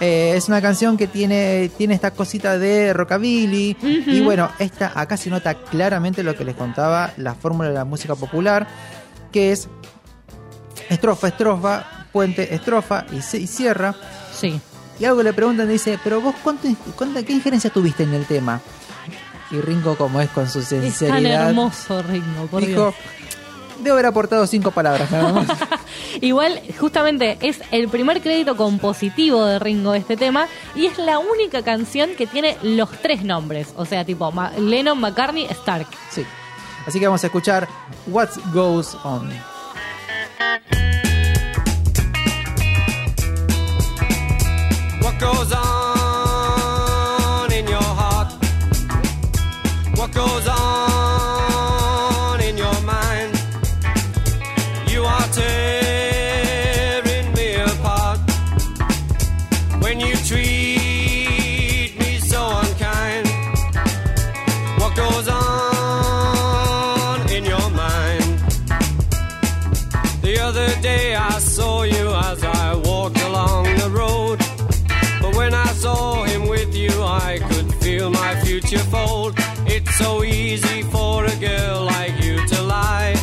Eh, es una canción que tiene, tiene esta cosita de rockabilly. Y bueno, esta acá se nota claramente lo que les contaba la fórmula de la música popular, que es estrofa, estrofa, puente, estrofa y, se- y cierra. Sí. Y algo le preguntan, dice, pero vos cuánto, cuánta, qué injerencia tuviste en el tema? Y Ringo, como es con su Es tan sinceridad, hermoso Ringo, por dijo, Dios. Debo haber aportado cinco palabras nada más. Igual, justamente, es el primer crédito compositivo de Ringo de este tema y es la única canción que tiene los tres nombres. O sea, tipo Ma- Lennon, McCartney, Stark. Sí. Así que vamos a escuchar What Goes On. What goes on The other day I saw you as I walked along the road. But when I saw him with you, I could feel my future fold. It's so easy for a girl like you to lie.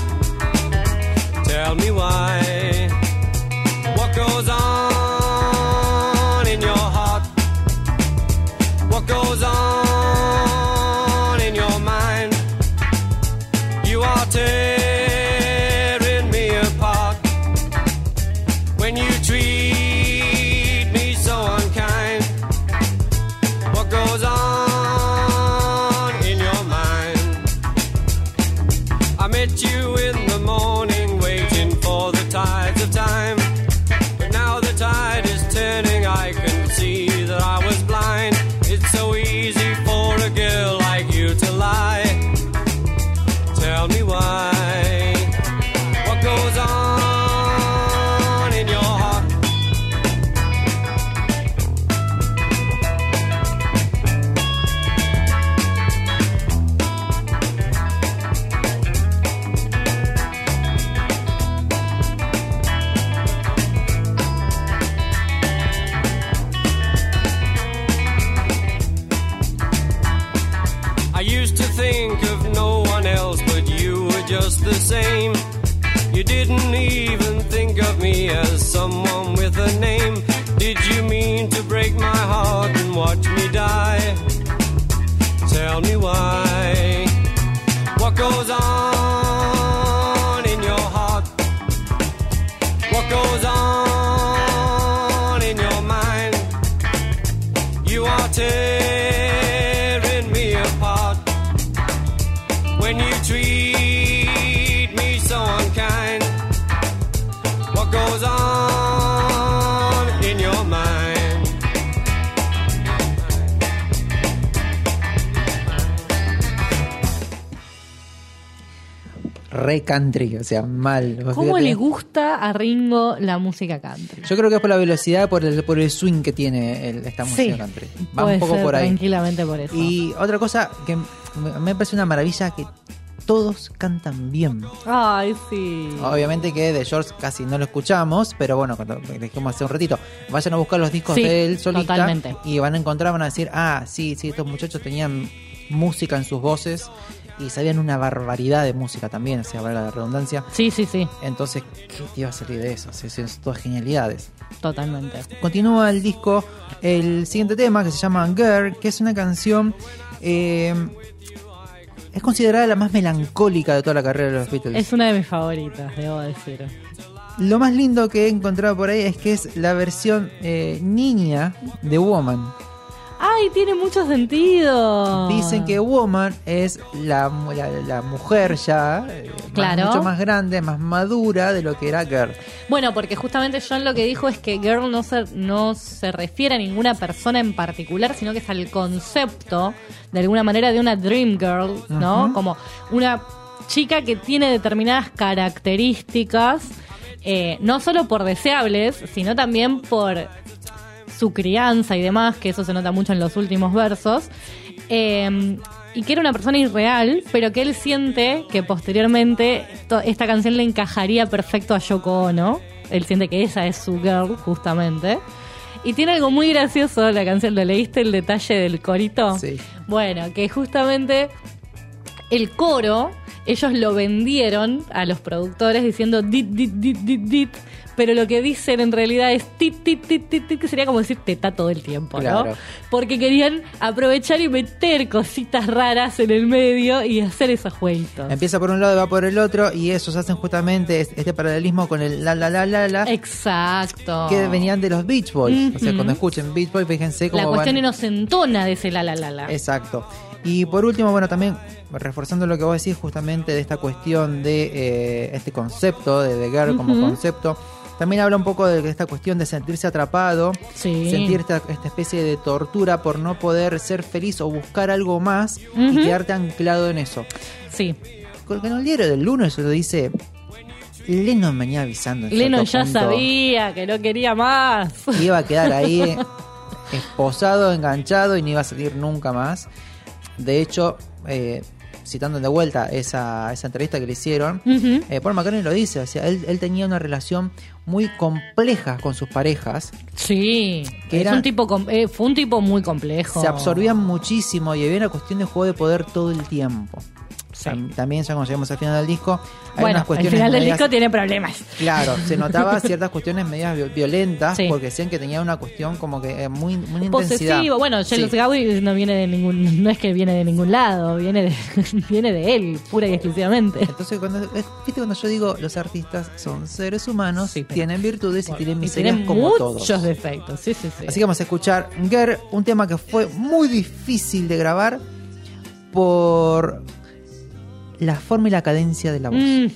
Re country, o sea, mal. ¿Cómo fíjate. le gusta a Ringo la música country? Yo creo que es por la velocidad, por el, por el swing que tiene el- esta música Sí, country. Va puede un poco ser por ahí. tranquilamente por eso. Y otra cosa que me me parece una maravilla que todos cantan bien. Ay, sí. Obviamente que de George casi no lo escuchamos, pero bueno, cuando dijimos hace un ratito, vayan a buscar los discos Sí, de él solita totalmente. y van a encontrar, van a decir, ah, sí, sí, estos muchachos tenían música en sus voces y sabían una barbaridad de música también, o sea, valga la redundancia. Sí, sí, sí, Entonces, ¿qué te iba a salir de eso? O sea, son todas genialidades. totalmente. Continúa el disco, el siguiente tema que se llama Girl, que es una canción. eh, es considerada la más melancólica de toda la carrera de los Beatles. Es una de mis favoritas, debo decir. Lo más lindo que he encontrado por ahí es que es la versión eh, niña de Woman. Ay, tiene mucho sentido. Dicen que Woman es la, mu- la, la mujer ya, eh, más- Claro. mucho más grande, más madura de lo que era Girl. Bueno, porque justamente John lo que dijo es que girl no se, no se refiere a ninguna persona en particular, sino que es al concepto, de alguna manera, de una dream girl, ¿no? Como una chica que tiene determinadas características, eh, no solo por deseables, sino también por su crianza y demás, que eso se nota mucho en los últimos versos. Eh, y que era una persona irreal, pero que él siente que posteriormente esta canción le encajaría perfecto a Yoko Ono. Él siente que esa es su girl, justamente. Y tiene algo muy gracioso la canción. ¿Lo leíste el detalle del corito? Sí. Bueno, que justamente el coro, ellos lo vendieron a los productores diciendo dit, dit, dit, dit, dit, pero lo que dicen en realidad es tit, tit, tit, tit, tit, que sería como decir teta todo el tiempo, ¿no? Porque querían aprovechar y meter cositas raras en el medio y hacer esos jueguitos. Empieza por un lado y va por el otro y esos hacen justamente es- este paralelismo con el la la la la la Exacto. que venían de los Beach Boys. O sea, cuando escuchen Beach Boys, fíjense cómo La cuestión van- inocentona de ese la la la la. Exacto. Y por último, bueno, también reforzando lo que vos decís justamente de esta cuestión de eh, este concepto, de The Girl como concepto, también habla un poco de esta cuestión de sentirse atrapado, Sí. sentir esta, esta especie de tortura por no poder ser feliz o buscar algo más y quedarte anclado en eso. Sí. Con en el diario del lunes se lo dice, Lennon venía avisando. cierto ya punto sabía que no quería más. que iba a quedar ahí esposado, enganchado y no iba a salir nunca más. De hecho, eh, citando de vuelta esa, esa entrevista que le hicieron, eh, Paul McCartney lo dice, o sea, él, él tenía una relación muy compleja con sus parejas, Sí. Que es un tipo eh, fue un tipo muy complejo. se absorbían muchísimo y había una cuestión de juego de poder todo el tiempo. Sí. También ya cuando llegamos al final del disco, hay Bueno, unas el cuestiones final del medias- disco tiene problemas. Claro, se notaba ciertas cuestiones medias vi- violentas Sí. porque decían que tenía una cuestión como que eh, muy, muy intensidad. Posesivo. Bueno, Sí. Jealous Gaby no viene de ningún, no es que viene de ningún lado, viene de, viene de él, pura y exclusivamente. Entonces, cuando, es- viste cuando yo digo los artistas son seres humanos, pero- tienen virtudes y tienen Y miserias tiene como muchos todos. defectos, sí, sí, sí. Así que vamos a escuchar Girl, un tema que fue muy difícil de grabar por la forma y la cadencia de la voz. Mm,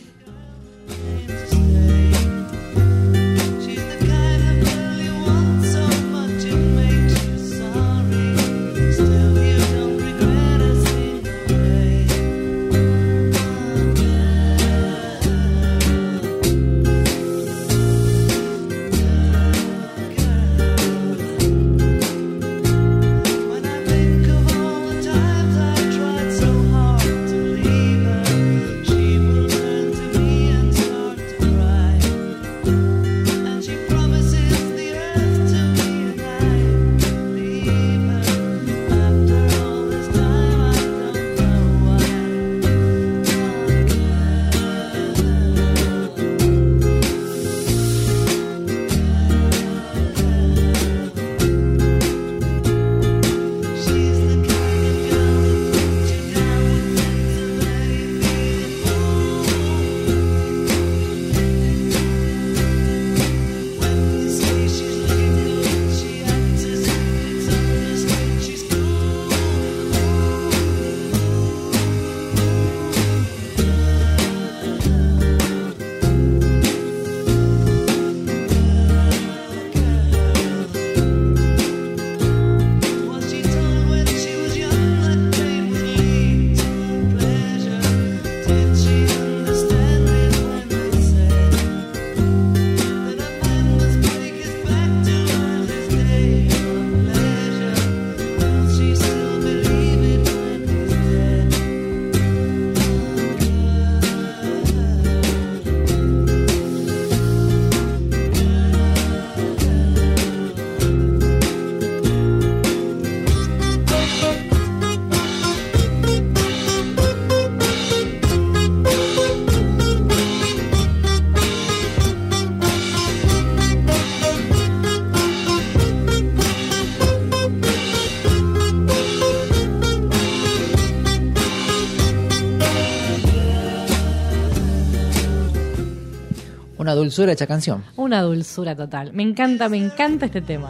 dulzura hecha canción. una dulzura total. Me encanta, me encanta este tema.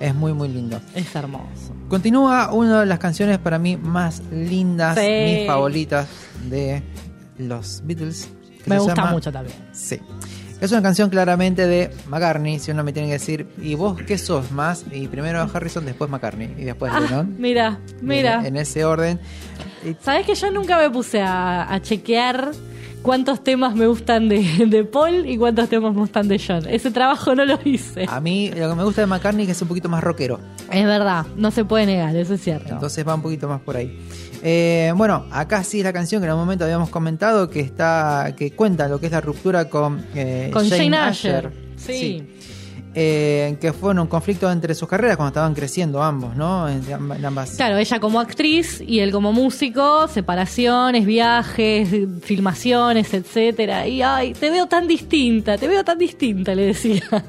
Es muy, muy lindo. Es hermoso. Continúa una de las canciones para mí más lindas, Sí. mis favoritas de los Beatles. Me gusta llama- mucho también. Sí. Es una canción claramente de McCartney, si uno me tiene que decir, ¿y vos qué sos más? Y primero Harrison, después McCartney y después Ah, Lennon. mira, mira. En, en ese orden. ¿Sabes que yo nunca me puse a, a chequear cuántos temas me gustan de, de Paul y cuántos temas me gustan de John? Ese trabajo no lo hice. a mí lo que me gusta de McCartney es que es un poquito más rockero. Es verdad, no se puede negar, eso es cierto. Entonces va un poquito más por ahí. Eh, bueno, acá sí es la canción que en un momento habíamos comentado que está que cuenta lo que es la ruptura con, eh, Con Jane Asher. Sí. Eh, que fue un conflicto entre sus carreras cuando estaban creciendo ambos, ¿no? En amb- en ambas. Claro, ella como actriz y él como músico, separaciones, viajes, filmaciones, etcétera. Y ay, te veo tan distinta, te veo tan distinta, le decía.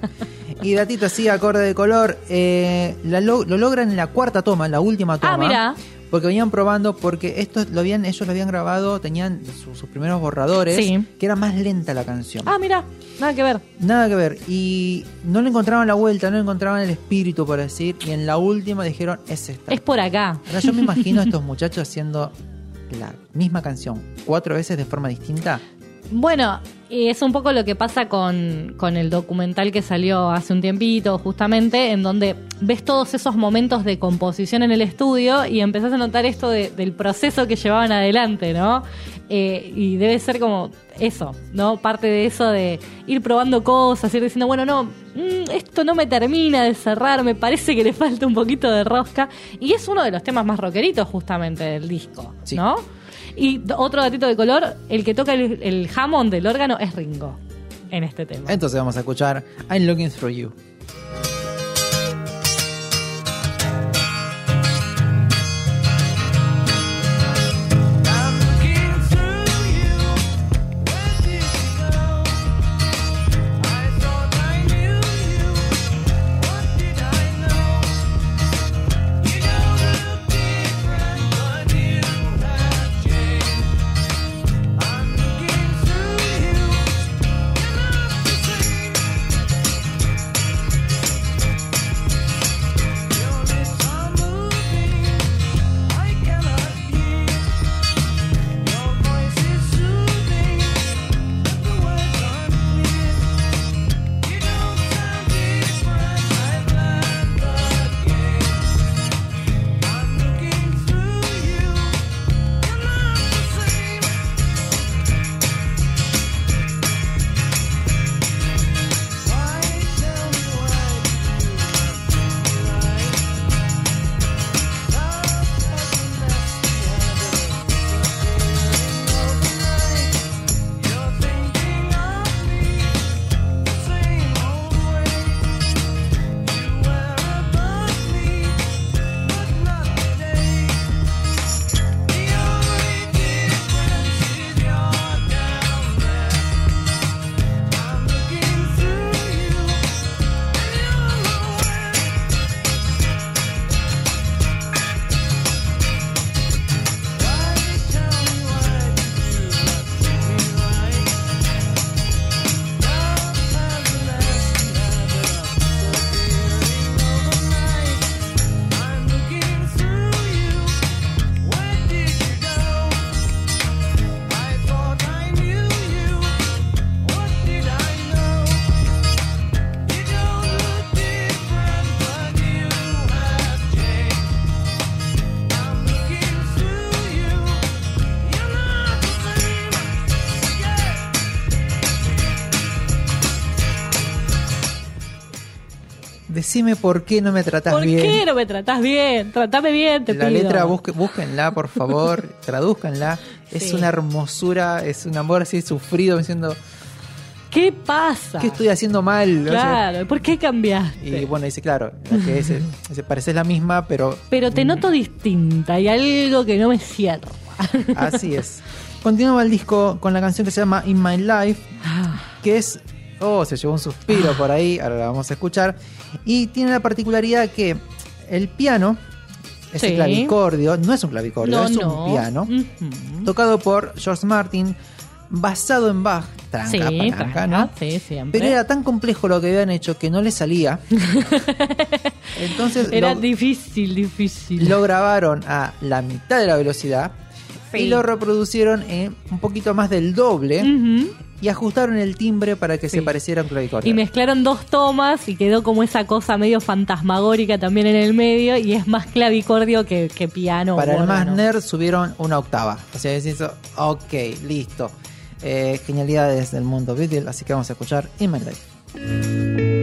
Y datito así, acorde de color, eh, la lo, lo logran en la cuarta toma, en la última toma. Ah, mira. Porque venían probando, porque esto lo habían, ellos lo habían grabado, tenían su- sus primeros borradores, Sí. que era más lenta la canción. Ah, mira, nada que ver. Nada que ver. Y no le encontraban la vuelta, no le encontraban el espíritu, por decir. Y en la última dijeron, es esta. Es por acá. Ahora yo me imagino a estos muchachos haciendo la misma canción cuatro veces de forma distinta. Bueno, es un poco lo que pasa con, con el documental que salió hace un tiempito, justamente, en donde ves todos esos momentos de composición en el estudio y empezás a notar esto de- del proceso que llevaban adelante, ¿no? Eh, y debe ser como eso, ¿no? Parte de eso de ir probando cosas, ir diciendo, bueno, no, mm, esto no me termina de cerrar, me parece que le falta un poquito de rosca. Y es uno de los temas más rockeritos, justamente, del disco, Sí. ¿no? Y otro datito de color, el que toca el, el Hammond del órgano es Ringo en este tema. Entonces vamos a escuchar I'm Looking Through You. Decime por qué no me tratás ¿Por bien. qué no me tratás bien? Tratame bien, te La pido. letra, busque- búsquenla, por favor, tradúzcanla. Es Sí. una hermosura, es un amor así sufrido, diciendo, ¿Qué pasa? ¿qué estoy haciendo mal? O sea, Claro, ¿por qué cambiaste? y bueno, dice, claro, la que es, se parece la misma, pero Pero te noto distinta, hay algo que no me cierra. así es. Continúa el disco con la canción que se llama In My Life, que es. Oh, se llevó un suspiro por ahí, ahora la vamos a escuchar. Y tiene la particularidad que el piano, ese Sí. clavicordio, no es un clavicordio, no, es no. un piano, tocado por George Martin, basado en Bach, tranca, Sí, palanca, tranca, ¿no? sí, siempre. Pero era tan complejo lo que habían hecho que no le salía. Entonces Era lo, difícil, difícil. lo grabaron a la mitad de la velocidad y lo reproducieron en un poquito más del doble Ujú. Y ajustaron el timbre para que se pareciera a un clavicordio. Y mezclaron dos tomas y quedó como esa cosa medio fantasmagórica también en el medio y es más clavicordio que, que piano. Para el más nerd subieron una octava. O sea, decís, ok, listo. Eh, genialidades del mundo Beatle, así que vamos a escuchar In My Life.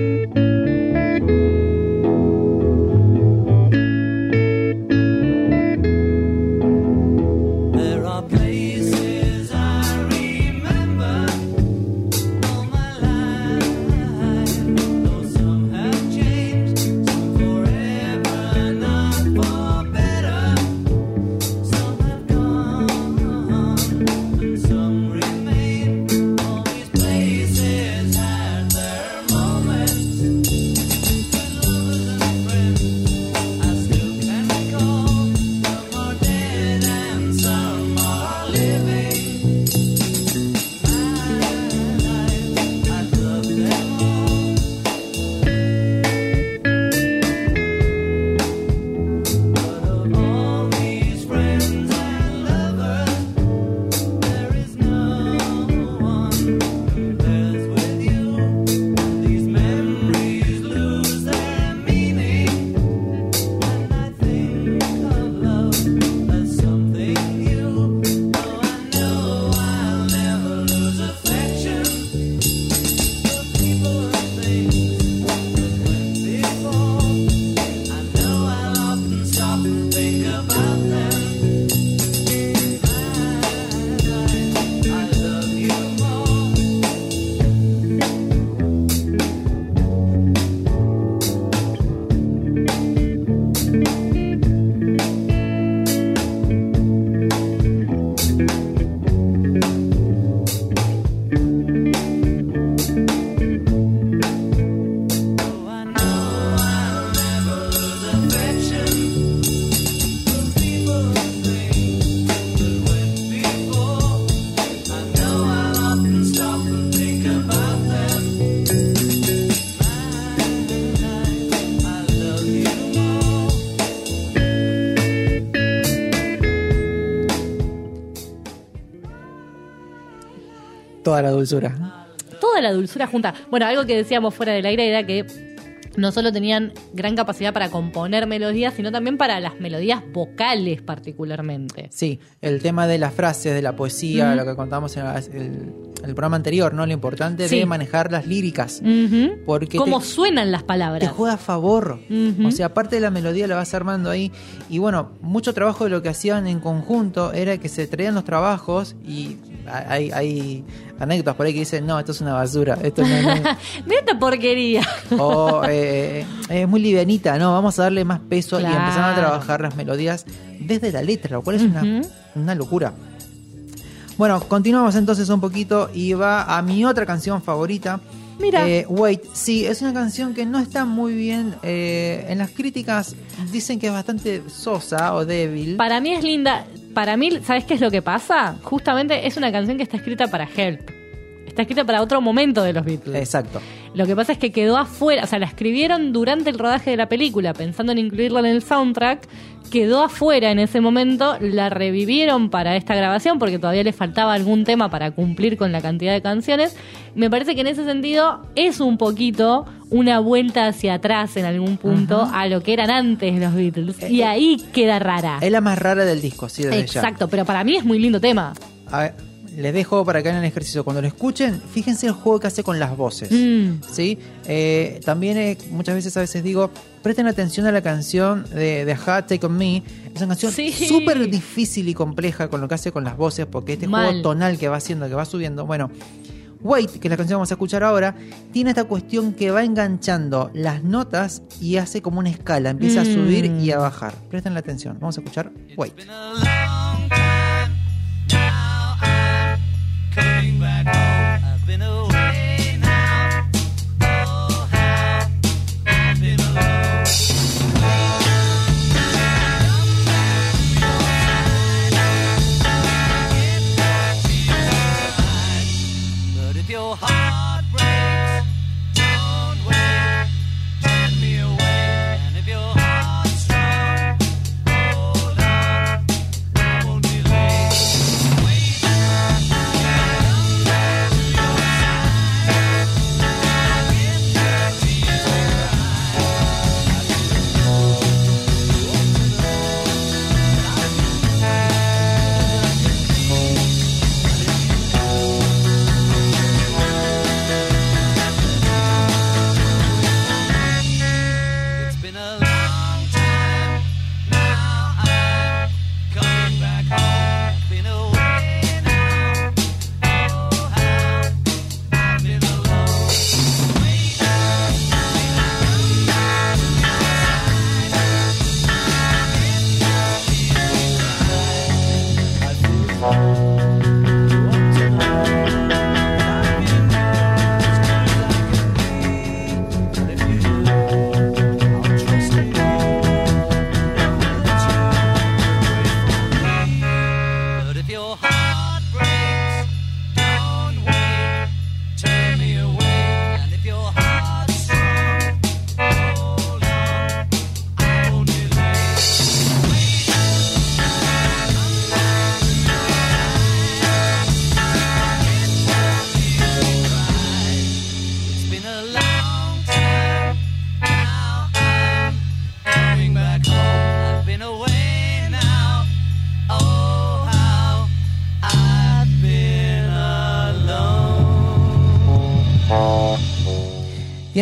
Toda la dulzura. toda la dulzura junta. Bueno, algo que decíamos fuera del aire era que no solo tenían gran capacidad para componer melodías, sino también para las melodías vocales particularmente. Sí, el tema de las frases, de la poesía, lo que contábamos en el, el programa anterior, ¿no? Lo importante Sí. de manejar las líricas. Porque Cómo te- suenan las te palabras. juega a favor. O sea, aparte de la melodía la vas armando ahí. Y bueno, mucho trabajo de lo que hacían en conjunto era que se traían los trabajos y hay, hay anécdotas por ahí que dicen, no, esto es una basura. Esto no, no- De esta porquería. o eh, es muy livianita, no, vamos a darle más peso y Claro. empezaron a trabajar las melodías desde la letra, lo cual es una, una locura. Bueno, continuamos entonces un poquito y va a mi otra canción favorita. Mira. Eh, Wait, sí, es una canción que no está muy bien. eh, en las críticas dicen que es bastante sosa o débil. Para mí es linda. Para mí, ¿sabes qué es lo que pasa? Justamente es una canción que está escrita para Help. Está escrita para otro momento de los Beatles. Exacto. Lo que pasa es que quedó afuera, o sea, la escribieron durante el rodaje de la película, pensando en incluirla en el soundtrack, quedó afuera en ese momento, la revivieron para esta grabación porque todavía le faltaba algún tema para cumplir con la cantidad de canciones. Me parece que en ese sentido es un poquito una vuelta hacia atrás en algún punto a lo que eran antes los Beatles. Y Eh, ahí queda rara. Es la más rara del disco, sí, desde ya. Exacto, pero para mí es muy lindo tema. A ver, les dejo para que hagan el ejercicio. Cuando lo escuchen, fíjense el juego que hace con las voces. Mm. ¿sí? Eh, también eh, muchas veces a veces digo, presten atención a la canción de, de Ajá, Take On Me. Es una canción Sí. súper difícil y compleja con lo que hace con las voces, porque este Mal. juego tonal que va haciendo, que va subiendo, bueno. Wait, que es la canción que vamos a escuchar ahora, tiene esta cuestión que va enganchando las notas y hace como una escala, empieza a Mm. subir y a bajar. Presten la atención, vamos a escuchar Wait. came back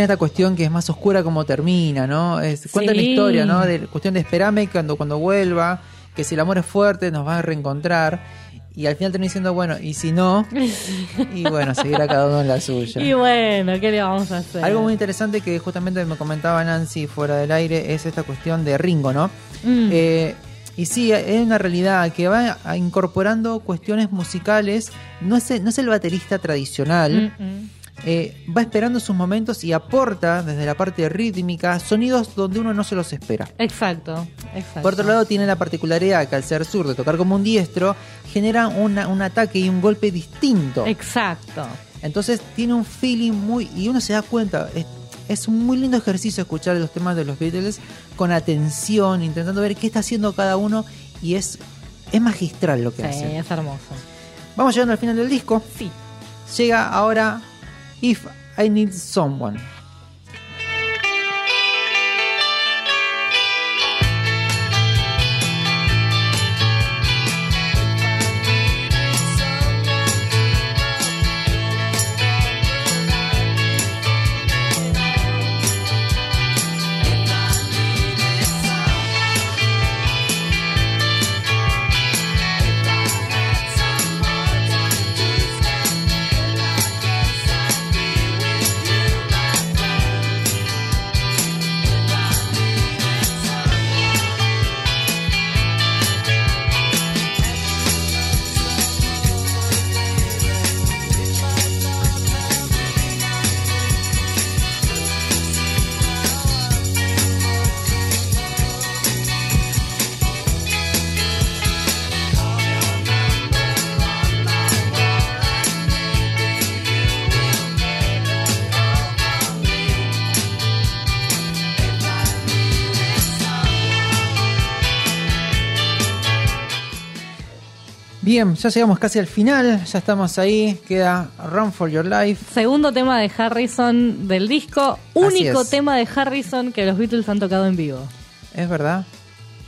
Tiene esta cuestión que es más oscura como termina, ¿no? Es, cuenta la historia, ¿no? De cuestión de esperarme cuando, cuando vuelva, que si el amor es fuerte nos va a reencontrar. Y al final termina diciendo, bueno, y si no, y bueno, seguirá cada uno en la suya. Y bueno, ¿qué le vamos a hacer? Algo muy interesante que justamente me comentaba Nancy fuera del aire es esta cuestión de Ringo, ¿no? Mm. Eh, y sí, es una realidad que va incorporando cuestiones musicales. No es, el- no es el baterista tradicional. Mm, mm. Eh, va esperando sus momentos y aporta desde la parte rítmica sonidos donde uno no se los espera. Exacto, exacto. Por otro lado, tiene la particularidad que al ser sur de tocar como un diestro, genera una- un ataque y un golpe distinto. Exacto. Entonces tiene un feeling muy... Y uno se da cuenta, es, es un muy lindo ejercicio escuchar los temas de los Beatles con atención, intentando ver qué está haciendo cada uno y es, es magistral lo que Sí, hace. es hermoso. Vamos llegando al final del disco. Sí. llega ahora If I Need Someone. Bien, ya llegamos casi al final, ya estamos ahí, queda Run for Your Life. Segundo tema de Harrison del disco, único tema de Harrison que los Beatles han tocado en vivo. Es verdad,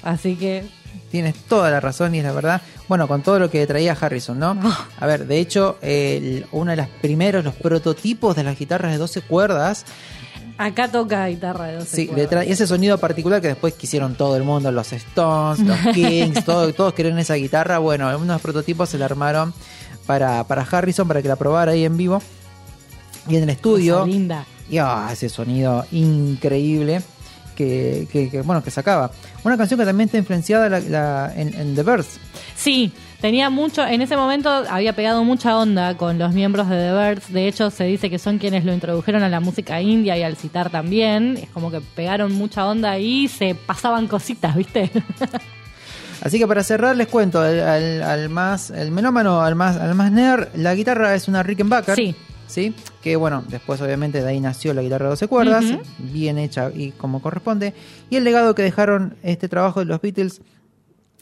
Así que tienes toda la razón y es la verdad. Bueno, con todo lo que traía Harrison, ¿no? A ver, de hecho, el- uno de los primeros, los prototipos de las guitarras de 12 cuerdas, acá toca guitarra de 12 sí, trae ese sonido particular que después quisieron todo el mundo, los Stones, los Kings, todo- todos querían esa guitarra. Bueno, unos prototipos se la armaron para, para Harrison, para que la probara ahí en vivo. Y en el estudio. Cosa linda. Y ah, ese sonido increíble que, que- que, bueno que sacaba. Una canción que también está influenciada la- la- en, en The Birds. Sí, tenía mucho, en ese momento había pegado mucha onda con los miembros de The Birds, de hecho se dice que son quienes lo introdujeron a la música india y al citar también, es como que pegaron mucha onda y se pasaban cositas, ¿viste? Así que para cerrar les cuento al, al- al más el melómano, al más al más nerd, la guitarra es una Rickenbacker. Sí. ¿sí? Que bueno, después obviamente de ahí nació la guitarra de 12 cuerdas, bien hecha y como corresponde. Y el legado que dejaron este trabajo de los Beatles,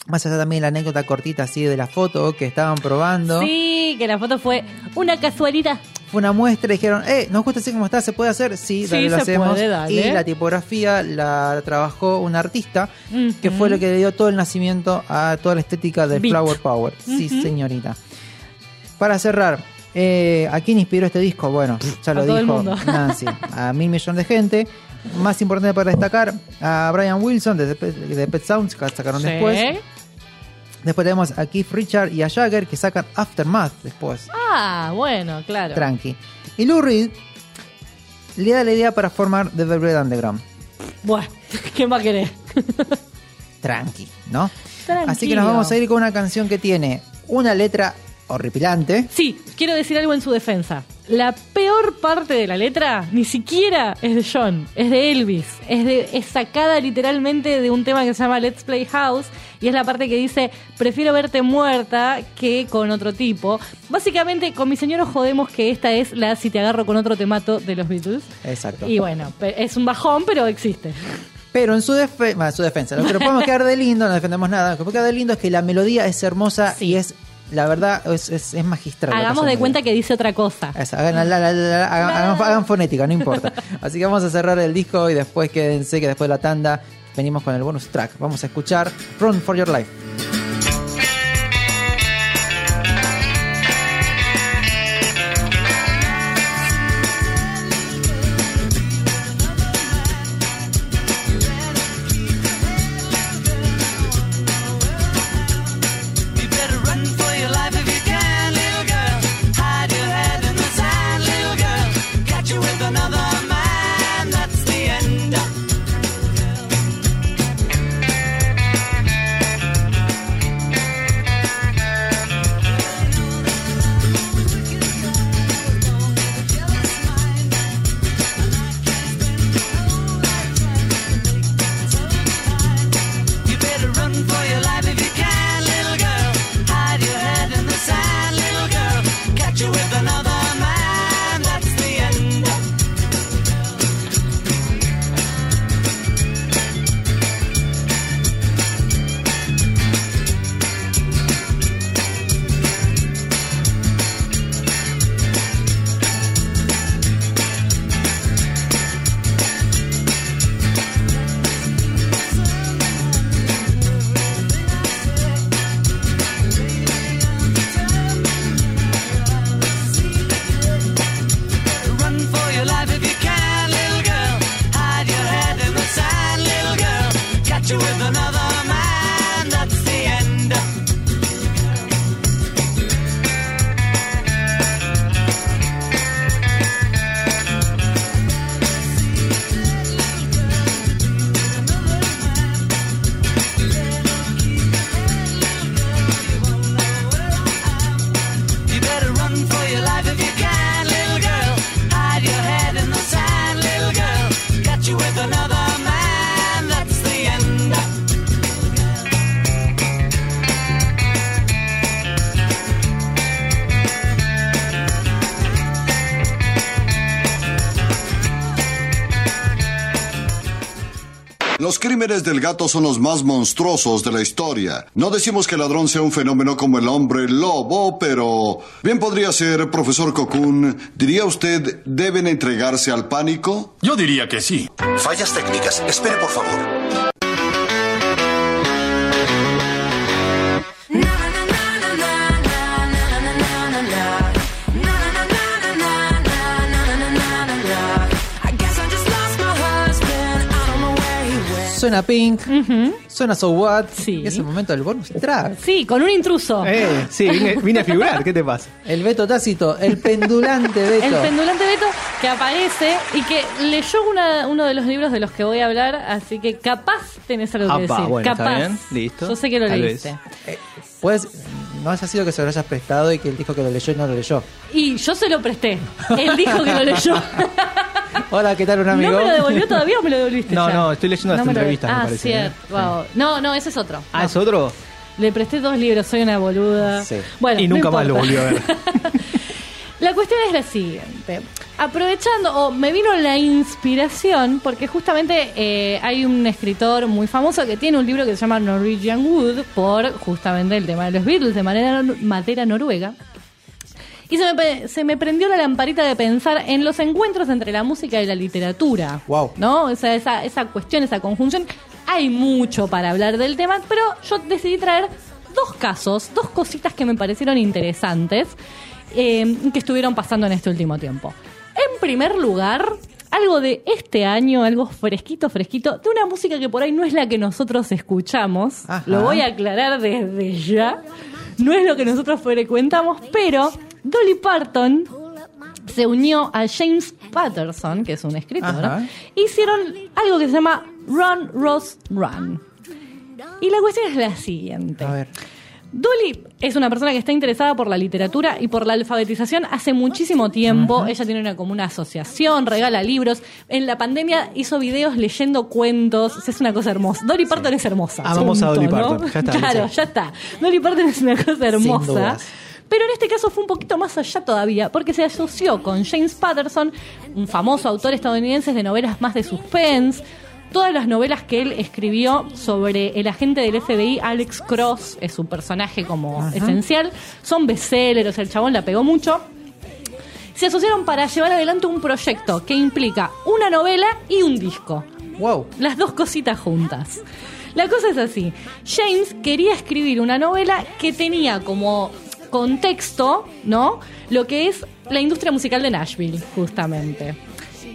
más allá también la anécdota cortita así de la foto que estaban probando. Sí, que la foto fue una casualidad. Fue una muestra y dijeron, eh, nos gusta así como está, ¿se puede hacer? Sí, Sí, dale, lo se hacemos. puede, dale. Y la tipografía la trabajó un artista que fue lo que le dio todo el nacimiento a toda la estética del Beat. Flower Power. Sí, señorita. Para cerrar, eh, ¿a quién inspiró este disco? Bueno, ya lo dijo. Nancy, a mil millones de gente. Más importante para destacar, a Brian Wilson de, The Pet- de Pet Sounds, que sacaron Sí. después. Después tenemos a Keith Richard y a Jagger, que sacan Aftermath después. Ah, bueno, claro. Tranqui. Y Lou Reed le da la idea para formar The Velvet Underground. Bueno, ¿qué más querés? Tranqui, ¿no? Tranquilo. Así que nos vamos a ir con una canción que tiene una letra horripilante. Sí, quiero decir algo en su defensa. La peor parte de la letra ni siquiera es de John, es de Elvis. Es, de, es sacada literalmente de un tema que se llama Let's Play House y es la parte que dice prefiero verte muerta que con otro tipo. Básicamente con mi señor nos jodemos que esta es la si te agarro con otro temato de los Beatles. Exacto. Y bueno, es un bajón, pero existe. Pero en su, defe- bueno, en su defensa, lo que nos podemos quedar de lindo, no defendemos nada, lo que podemos quedar de lindo es que la melodía es hermosa y es, la verdad, es, es, es magistral. Hagamos de cuenta que dice otra cosa. hagan, la- la- la- la- hagan- hagan- hagan fonética, no importa. Así que vamos a cerrar el disco y después quédense que después de la tanda venimos con el bonus track. Vamos a escuchar Run for Your Life. Crímenes del gato son los más monstruosos de la historia. No decimos que el ladrón sea un fenómeno como el hombre lobo, pero bien podría ser, profesor Cocoon. ¿Diría usted deben entregarse al pánico? Yo diría que sí. Fallas técnicas. Espere, por favor. Suena Pink, suena So What. Y es el momento del bonus track. Sí, con un intruso. Eh, sí, vine, vine a figurar. ¿Qué te pasa? El Beto Tácito, el pendulante Beto. El pendulante Beto que aparece y que leyó una- uno de los libros de los que voy a hablar, así que capaz tenés algo que Apa, decir. bueno, está capaz. bien, listo. Yo sé que lo Tal leíste. Pues no haya sido que se lo hayas prestado y que él dijo que lo leyó y no lo leyó. Y yo se lo presté. Él dijo que lo leyó. Hola, ¿qué tal un amigo? ¿No me lo devolvió todavía o me lo devolviste? No, ya? no, estoy leyendo las me lo- entrevistas, me Ah, parece, cierto. ¿eh? Wow. No, no, ese es otro. Ah, ¿es otro? Le presté dos libros, soy una boluda. Sí. Bueno, y no nunca más lo volvió a ver. La cuestión es la siguiente. Aprovechando, o me vino la inspiración, porque justamente eh, hay un escritor muy famoso que tiene un libro que se llama Norwegian Wood, por justamente el tema de los Beatles, de madera, madera noruega. Y se me, se me prendió la lamparita de pensar en los encuentros entre la música y la literatura. Wow. ¿No? Esa, esa, esa cuestión, esa conjunción. Hay mucho para hablar del tema, pero yo decidí traer dos casos, dos cositas que me parecieron interesantes eh, que estuvieron pasando en este último tiempo. En primer lugar, algo de este año, algo fresquito, fresquito, de una música que por ahí no es la que nosotros escuchamos. Ajá. Lo voy a aclarar desde ya. No es lo que nosotros frecuentamos, pero Dolly Parton se unió a James Patterson, que es un escritor, Ajá. hicieron algo que se llama Run, Ross, Run. Y la cuestión es la siguiente. A ver. Dolly es una persona que está interesada por la literatura y por la alfabetización hace muchísimo tiempo. Ella tiene una, como una asociación, regala libros. En la pandemia hizo videos leyendo cuentos. Es una cosa hermosa. Dolly Parton es hermosa. Amamos a punto, Dolly ¿no? Parton. Ya está, claro, ya está. Dolly Parton es una cosa hermosa. Pero en este caso fue un poquito más allá todavía, porque se asoció con James Patterson, un famoso autor estadounidense de novelas más de suspense. Todas las novelas que él escribió sobre el agente del FBI, Alex Cross, es su personaje como esencial, son bestsellers, el chabón la pegó mucho. Se asociaron para llevar adelante un proyecto que implica una novela y un disco. Wow. Las dos cositas juntas. La cosa es así. James quería escribir una novela que tenía como contexto, ¿no? Lo que es la industria musical de Nashville, justamente.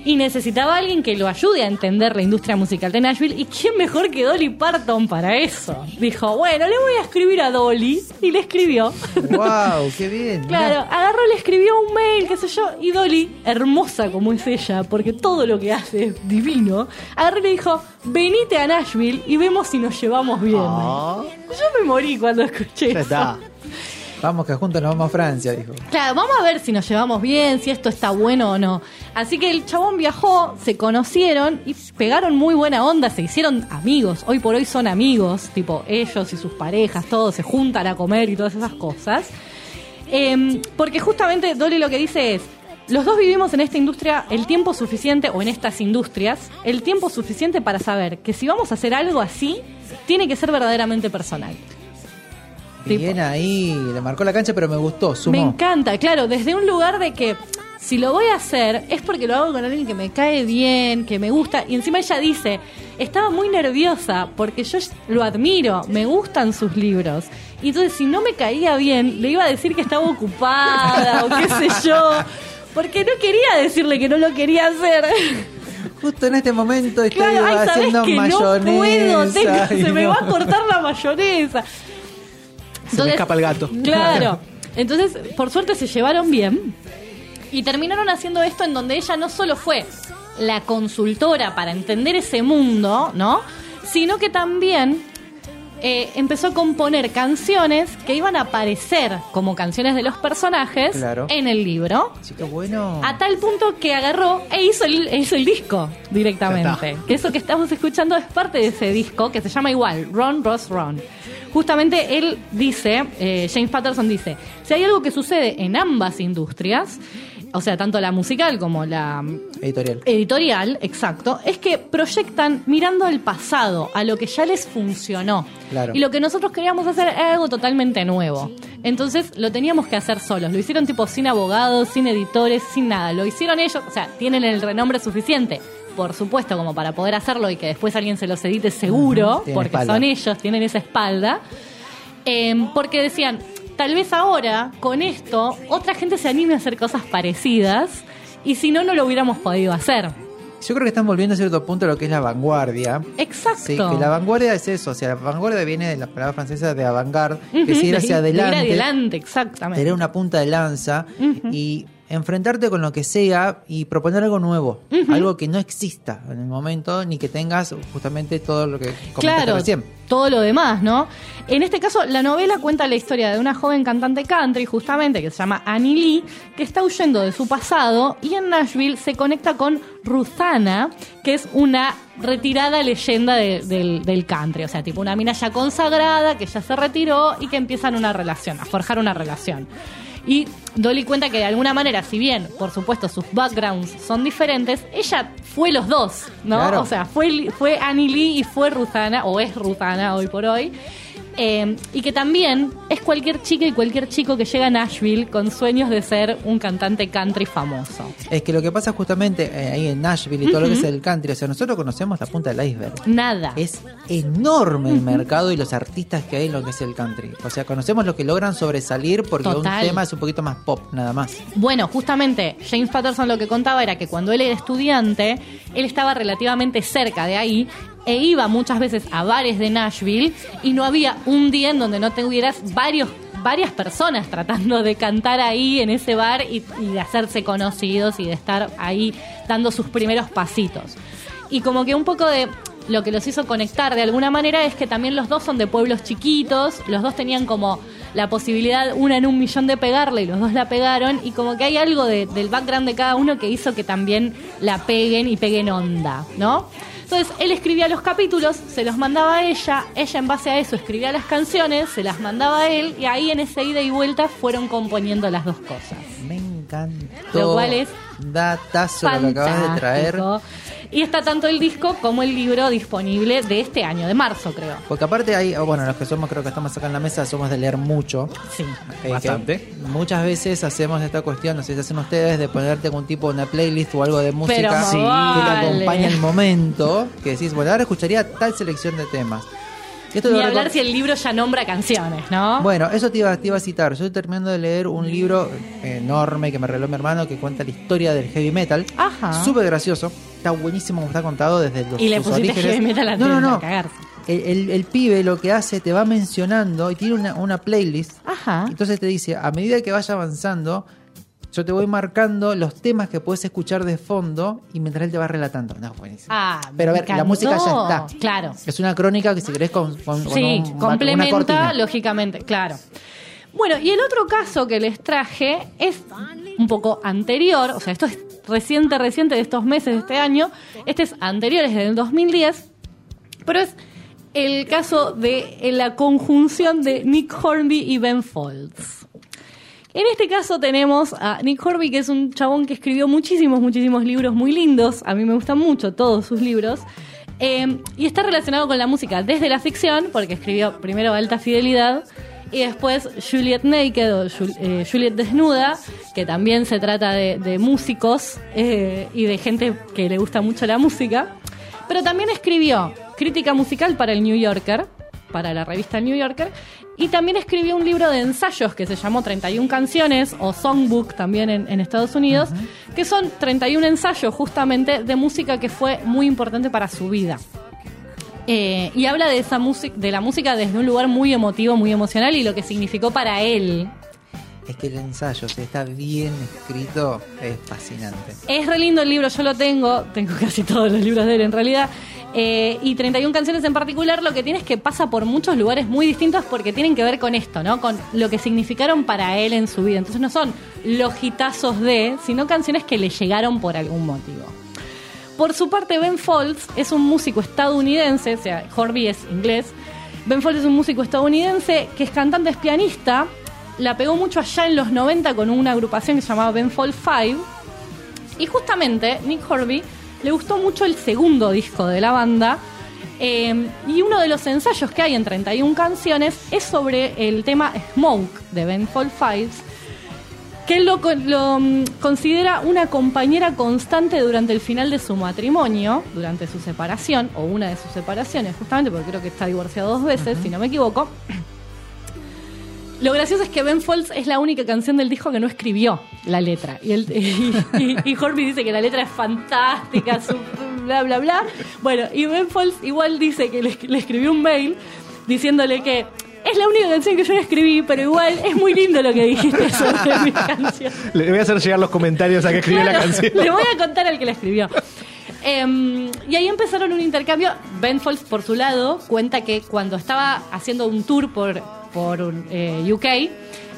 Y necesitaba a alguien que lo ayude a entender la industria musical de Nashville. ¿Y quién mejor que Dolly Parton para eso? Dijo, bueno, le voy a escribir a Dolly. Y le escribió. Wow, qué bien. Claro, agarró, le escribió un mail, qué sé yo, y Dolly, hermosa como es ella, porque todo lo que hace es divino, agarró y le dijo, venite a Nashville y vemos si nos llevamos bien. Yo me morí cuando escuché Ya eso. Vamos que juntos nos vamos a Francia, dijo. Claro, vamos a ver si nos llevamos bien, si esto está bueno o no. Así que el chabón viajó, se conocieron y pegaron muy buena onda, se hicieron amigos. Hoy por hoy son amigos, tipo ellos y sus parejas, todos se juntan a comer y todas esas cosas. Em, porque justamente Dolly lo que dice es, los dos vivimos en esta industria el tiempo suficiente, o en estas industrias, el tiempo suficiente para saber que si vamos a hacer algo así, tiene que ser verdaderamente personal. Bien ahí, le marcó la cancha, pero me gustó, Me sumó. encanta, claro, desde un lugar de que si lo voy a hacer es porque lo hago con alguien que me cae bien, que me gusta. Y encima ella dice, estaba muy nerviosa porque yo lo admiro, me gustan sus libros. Y entonces si no me caía bien, le iba a decir que estaba ocupada o qué sé yo. Porque no quería decirle que no lo quería hacer. Justo en este momento estoy Claro, ay, ¿sabes haciendo que mayonesa. no puedo? Tengo- se me va a cortar la mayonesa. Se me escapa el gato. Claro. Entonces, por suerte se llevaron bien. Y terminaron haciendo esto en donde ella no solo fue la consultora para entender ese mundo, ¿no? Sino que también eh, empezó a componer canciones que iban a aparecer como canciones de los personajes Claro. en el libro. Sí, qué bueno. A tal punto que agarró e hizo el, hizo el disco directamente. Que eso que estamos escuchando es parte de ese disco que se llama igual, Ron Ross Ron. Justamente él dice, eh, James Patterson dice, si hay algo que sucede en ambas industrias, o sea, tanto la musical como la Editorial. editorial, exacto, es que proyectan mirando al pasado, a lo que ya les funcionó. Claro. Y lo que nosotros queríamos hacer era algo totalmente nuevo. Entonces lo teníamos que hacer solos. Lo hicieron tipo sin abogados, sin editores, sin nada. Lo hicieron ellos, o sea, tienen el renombre suficiente. Por supuesto, como para poder hacerlo y que después alguien se los edite seguro, porque espalda. son ellos, tienen esa espalda. Eh, porque decían, tal vez ahora, con esto, otra gente se anime a hacer cosas parecidas y si no, no lo hubiéramos podido hacer. Yo creo que están volviendo a cierto punto a lo que es la vanguardia. Exacto. Sí, que la vanguardia es eso. O sea, la vanguardia viene de la palabra francesa de avant-garde, que es ir de- hacia de ir adelante. adelante, exactamente. tener una punta de lanza y enfrentarte con lo que sea y proponer algo nuevo, algo que no exista en el momento ni que tengas justamente todo lo que comentaste Claro, recién. todo lo demás, ¿no? En este caso, la novela cuenta la historia de una joven cantante country, justamente, que se llama Annie Lee, que está huyendo de su pasado y en Nashville se conecta con Ruthana, que es una retirada leyenda de- del, del country, o sea, tipo una mina ya consagrada, que ya se retiró y que empiezan una relación, a forjar una relación. Y Dolly cuenta que de alguna manera, si bien, por supuesto, sus backgrounds son diferentes, ella fue los dos, ¿no? Claro. O sea, fue, fue Annie Lee y fue Ruthana, o es Ruthana hoy por hoy. Eh, y que también es cualquier chica y cualquier chico que llega a Nashville con sueños de ser un cantante country famoso. Es que lo que pasa justamente eh, ahí en Nashville y todo lo que es el country, o sea, nosotros conocemos la punta del iceberg. Nada. Es enorme el mercado y los artistas que hay en lo que es el country. O sea, conocemos lo que logran sobresalir porque Total. un tema es un poquito más pop, nada más. Bueno, justamente James Patterson lo que contaba era que cuando él era estudiante, él estaba relativamente cerca de ahí e iba muchas veces a bares de Nashville y no había un día en donde no tuvieras varias personas tratando de cantar ahí en ese bar y, de hacerse conocidos y de estar ahí dando sus primeros pasitos. Y como que un poco de lo que los hizo conectar de alguna manera es que también los dos son de pueblos chiquitos, los dos tenían como la posibilidad, una en un millón de pegarle y los dos la pegaron, y como que hay algo de- del background de cada uno que hizo que también la peguen y peguen onda, ¿no? Entonces él escribía los capítulos, se los mandaba a ella, ella en base a eso escribía las canciones, se las mandaba a él, y ahí en ese ida y vuelta fueron componiendo las dos cosas. Me encantó. Lo cual es Datazo lo que acabas de traer. Y está tanto el disco como el libro disponible de este año, de marzo creo. Porque aparte hay, oh, bueno, los que somos, creo que estamos acá en la mesa, somos de leer mucho. Sí. Eh, Bastante. Muchas veces hacemos esta cuestión, no sé si hacen ustedes, de ponerte algún tipo de una playlist o algo de música Pero más que te acompaña el momento, que decís, bueno, ahora escucharía tal selección de temas. Y esto Ni hablar si el libro ya nombra canciones, ¿no? Bueno, eso te iba, te iba a citar. Yo estoy terminando de leer un libro enorme que me regaló mi hermano que cuenta la historia del heavy metal. Ajá. Súper gracioso. Está buenísimo como está contado desde los y le pusiste orígenes. heavy metal a No, no, no. cagarse. El, el- el pibe lo que hace, te va mencionando y tiene una, una playlist. Ajá. Entonces te dice, a medida que vaya avanzando, yo te voy marcando los temas que puedes escuchar de fondo y mientras él te va relatando. No, buenísimo. Ah, Pero a ver, la música ya está. Claro. Es una crónica que si querés con, con- con Sí, un- complementa, lógicamente, claro. Bueno, y el otro caso que les traje es un poco anterior, o sea, esto es reciente, reciente de estos meses de este año. Este es anterior, es del 2010, pero es el caso de la conjunción de Nick Hornby y Ben Folds. En este caso tenemos a Nick Hornby, que es un chabón que escribió muchísimos, muchísimos libros muy lindos. A mí me gustan mucho todos sus libros. Eh, y está relacionado con la música desde la ficción, porque escribió primero Alta Fidelidad y después Juliet Naked o eh, Juliet Desnuda, que también se trata de, de músicos eh, y de gente que le gusta mucho la música. Pero también escribió crítica musical para el New Yorker, para la revista New Yorker, y también escribió un libro de ensayos que se llamó 31 canciones, o Songbook también en, en Estados Unidos, que son 31 ensayos justamente de música que fue muy importante para su vida. Eh, y habla de esa música, de la música desde un lugar muy emotivo, muy emocional y lo que significó para él. Es que el ensayo, si está bien escrito, es fascinante. Es re lindo el libro, yo lo tengo, tengo casi todos los libros de él en realidad. Eh, y 31 canciones en particular, lo que tiene es que pasa por muchos lugares muy distintos porque tienen que ver con esto, ¿no? Con lo que significaron para él en su vida. Entonces no son los hitazos de, sino canciones que le llegaron por algún motivo. Por su parte, Ben Folds es un músico estadounidense, o sea, Horby es inglés. Ben Folds es un músico estadounidense que es cantante, es pianista la pegó mucho allá en los 90 con una agrupación que se llamaba Ben Fall Five. Y justamente Nick Horby le gustó mucho el segundo disco de la banda. eh, y uno de los ensayos que hay en 31 canciones es sobre el tema Smoke de Ben Fall Fives, que él lo, mm, considera una compañera constante durante el final de su matrimonio, durante su separación, o una de sus separaciones, justamente porque creo que está divorciado dos veces, si no me equivoco. Lo gracioso es que Ben Folds es la única canción del disco que no escribió la letra. Y, él, y, y, y Horby dice que la letra es fantástica, su- bla, bla, bla. Bueno, y Ben Folds igual dice que le, le escribió un mail diciéndole que es la única canción que yo no escribí, pero igual es muy lindo lo que dijiste sobre mi canción. Le voy a hacer llegar los comentarios a que escribió la canción. Le voy a contar al que la escribió. Em, y ahí empezaron un intercambio. Ben Folds, por su lado, cuenta que cuando estaba haciendo un tour por, por eh, UK,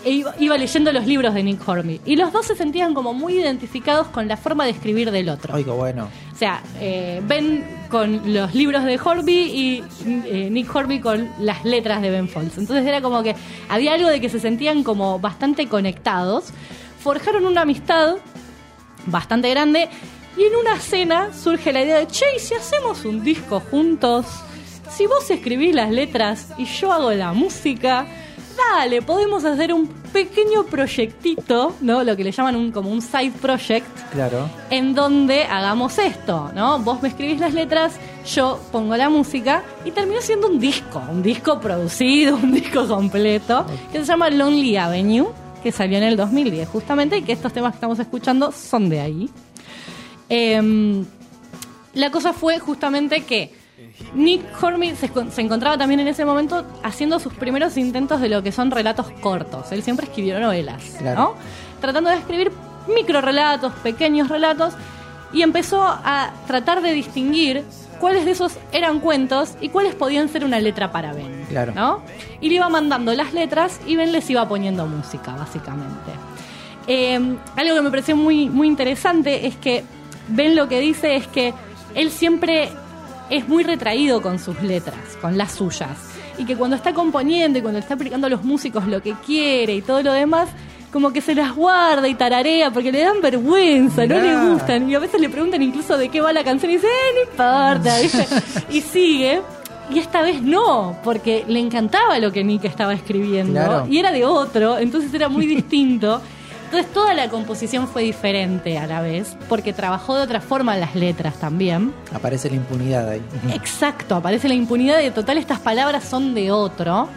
e iba, iba leyendo los libros de Nick Hornby. Y los dos se sentían como muy identificados con la forma de escribir del otro. Ay, qué bueno. O sea, eh, Ben con los libros de Horby y eh, Nick Horby con las letras de Ben Folds. Entonces era como que había algo de que se sentían como bastante conectados. Forjaron una amistad bastante grande y en una cena surge la idea de, che, ¿y si hacemos un disco juntos? Si vos escribís las letras y yo hago la música, dale, podemos hacer un pequeño proyectito, ¿no? Lo que le llaman un, como un side project, Claro. en donde hagamos esto, ¿no? Vos me escribís las letras, yo pongo la música y terminó siendo un disco, un disco producido, un disco completo, que se llama Lonely Avenue, que salió en el 2010 justamente, y que estos temas que estamos escuchando son de ahí. Em, la cosa fue justamente que Nick Hornby se, se encontraba también en ese momento haciendo sus primeros intentos de lo que son relatos cortos. Él siempre escribió novelas, Claro. ¿no? Tratando de escribir microrelatos, pequeños relatos, y empezó a tratar de distinguir cuáles de esos eran cuentos y cuáles podían ser una letra para Ben. Claro. ¿no? Y le iba mandando las letras y Ben les iba poniendo música, básicamente. Eh, algo que me pareció muy, muy interesante es que Ben lo que dice es que él siempre es muy retraído con sus letras, con las suyas. Y que cuando está componiendo y cuando está aplicando a los músicos lo que quiere y todo lo demás, como que se las guarda y tararea porque le dan vergüenza, no le gustan. Y a veces le preguntan incluso de qué va la canción y dice, eh, no importa. y sigue. Y esta vez no, porque le encantaba lo que Nick estaba escribiendo. Claro. Y era de otro, entonces era muy distinto. Entonces toda la composición fue diferente a la vez, porque trabajó de otra forma las letras también. Aparece la impunidad ahí. Exacto, aparece la impunidad de total estas palabras son de otro.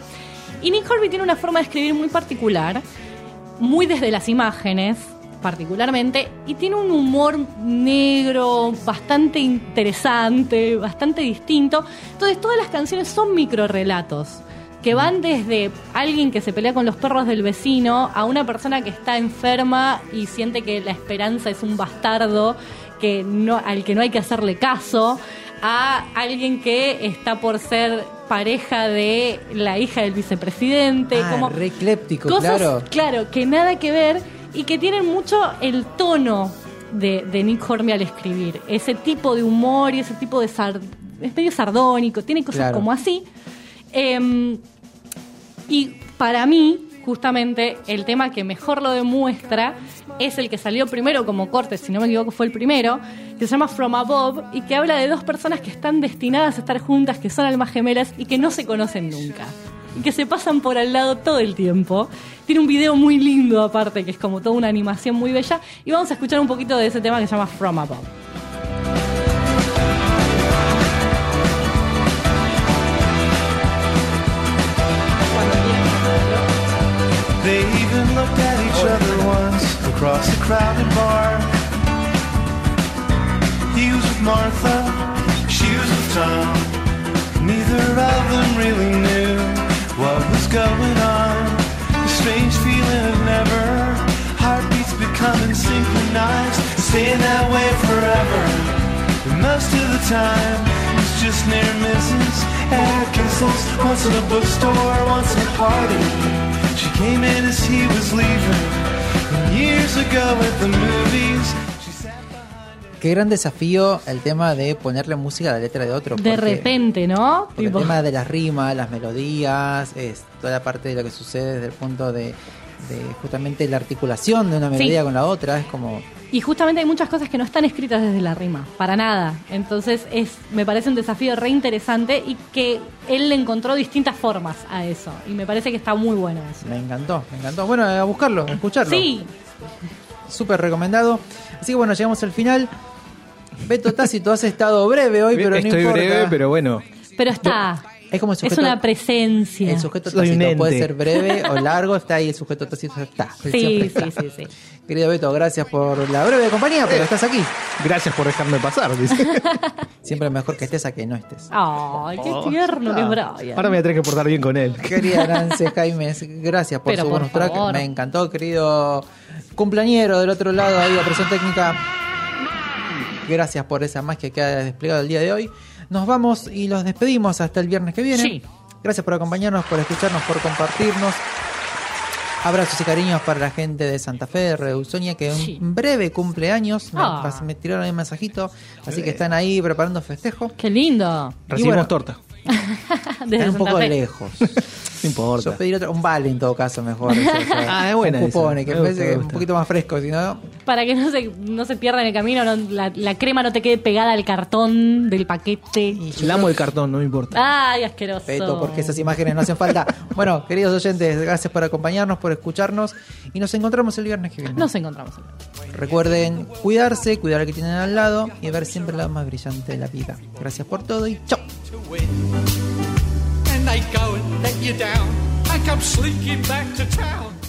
Y Nick Horby tiene una forma de escribir muy particular, muy desde las imágenes particularmente, y tiene un humor negro bastante interesante, bastante distinto. Entonces todas las canciones son microrelatos que van desde alguien que se pelea con los perros del vecino a una persona que está enferma y siente que la esperanza es un bastardo que no, al que no hay que hacerle caso, a alguien que está por ser pareja de la hija del vicepresidente, Ah, como re ecléptico, cosas, claro. claro, que nada que ver y que tienen mucho el tono de, de Nick Hornby al escribir, ese tipo de humor y ese tipo de sar- es medio sardónico, tiene cosas Claro. como así. Em, y para mí, justamente, el tema que mejor lo demuestra es el que salió primero como corte, si no me equivoco fue el primero, que se llama From Above y que habla de dos personas que están destinadas a estar juntas, que son almas gemelas y que no se conocen nunca. Y que se pasan por al lado todo el tiempo. Tiene un video muy lindo aparte, que es como toda una animación muy bella. Y vamos a escuchar un poquito de ese tema que se llama From Above. They even looked at each other once across the crowded bar. He was with Martha, she was with Tom. Neither of them really knew what was going on. The strange feeling of never, heartbeats becoming synchronized, staying that way forever. Most of the time, just near misses, air kisses, once in a bookstore, once in a party. She came in as he was leaving. And years ago at the movies, she sat behind Qué gran desafío el tema de ponerle música a la letra de otro. De porque- repente, ¿no? Porque el tema de las rimas, las melodías, es toda la parte de lo que sucede desde el punto de, de justamente la articulación de una melodía Sí. con la otra. Es como. Y justamente hay muchas cosas que no están escritas desde la rima, para nada. Entonces es, me parece un desafío re interesante y que él le encontró distintas formas a eso. Y me parece que está muy bueno eso. Me encantó, me encantó. Bueno, a buscarlo, a escucharlo. Sí, Súper recomendado. Así que bueno, llegamos al final. Beto Tácito, has estado breve hoy, pero no Estoy importa. breve, pero bueno. pero está. Es como el Es sujeto. una presencia. el sujeto tácito puede ser breve o largo, está ahí, el sujeto tácito está. Sí, sí, sí, sí. Querido Beto, gracias por la breve compañía, pero estás aquí. Gracias por dejarme pasar, dice. Siempre es mejor que estés a que no estés. Ay, qué Oh, tierno es ah. Brian. Ahora me voy a tener que portar bien con él. Querida Nancy Jaimes, gracias por Pero su por bonus track. Me encantó, querido cumpleañero del otro lado, ahí, la presión técnica. Gracias por esa magia que ha desplegado el día de hoy. Nos vamos y los despedimos hasta el viernes que viene. Sí. Gracias por acompañarnos, por escucharnos, por compartirnos. Abrazos y cariños para la gente de Santa Fe, de Redeusonia, que Sí. un breve cumpleaños. Me- Ah. Me, tiraron ahí un mensajito. Así que están ahí preparando festejo. Qué lindo. Recibimos bueno, torta. Desde un poco Fe. lejos. No importa. Yo otro, un vale en todo caso mejor. o sea, Ah, es buena Un cupón, que Me gusta, parece me que es un poquito más fresco, si no. Para que no se, no se pierda en el camino, no- la, la crema no te quede pegada al cartón del paquete. y yo Lamo el cartón, no me importa. Ay, asqueroso. respeto, porque esas imágenes no hacen falta. bueno, queridos oyentes, gracias por acompañarnos, por escucharnos y nos encontramos el viernes que viene. Nos encontramos. Recuerden cuidarse, cuidar al que tienen al lado y ver siempre el lado más brillante de la vida. Gracias por todo y chao. And they go and let you down. I come slinking back to town.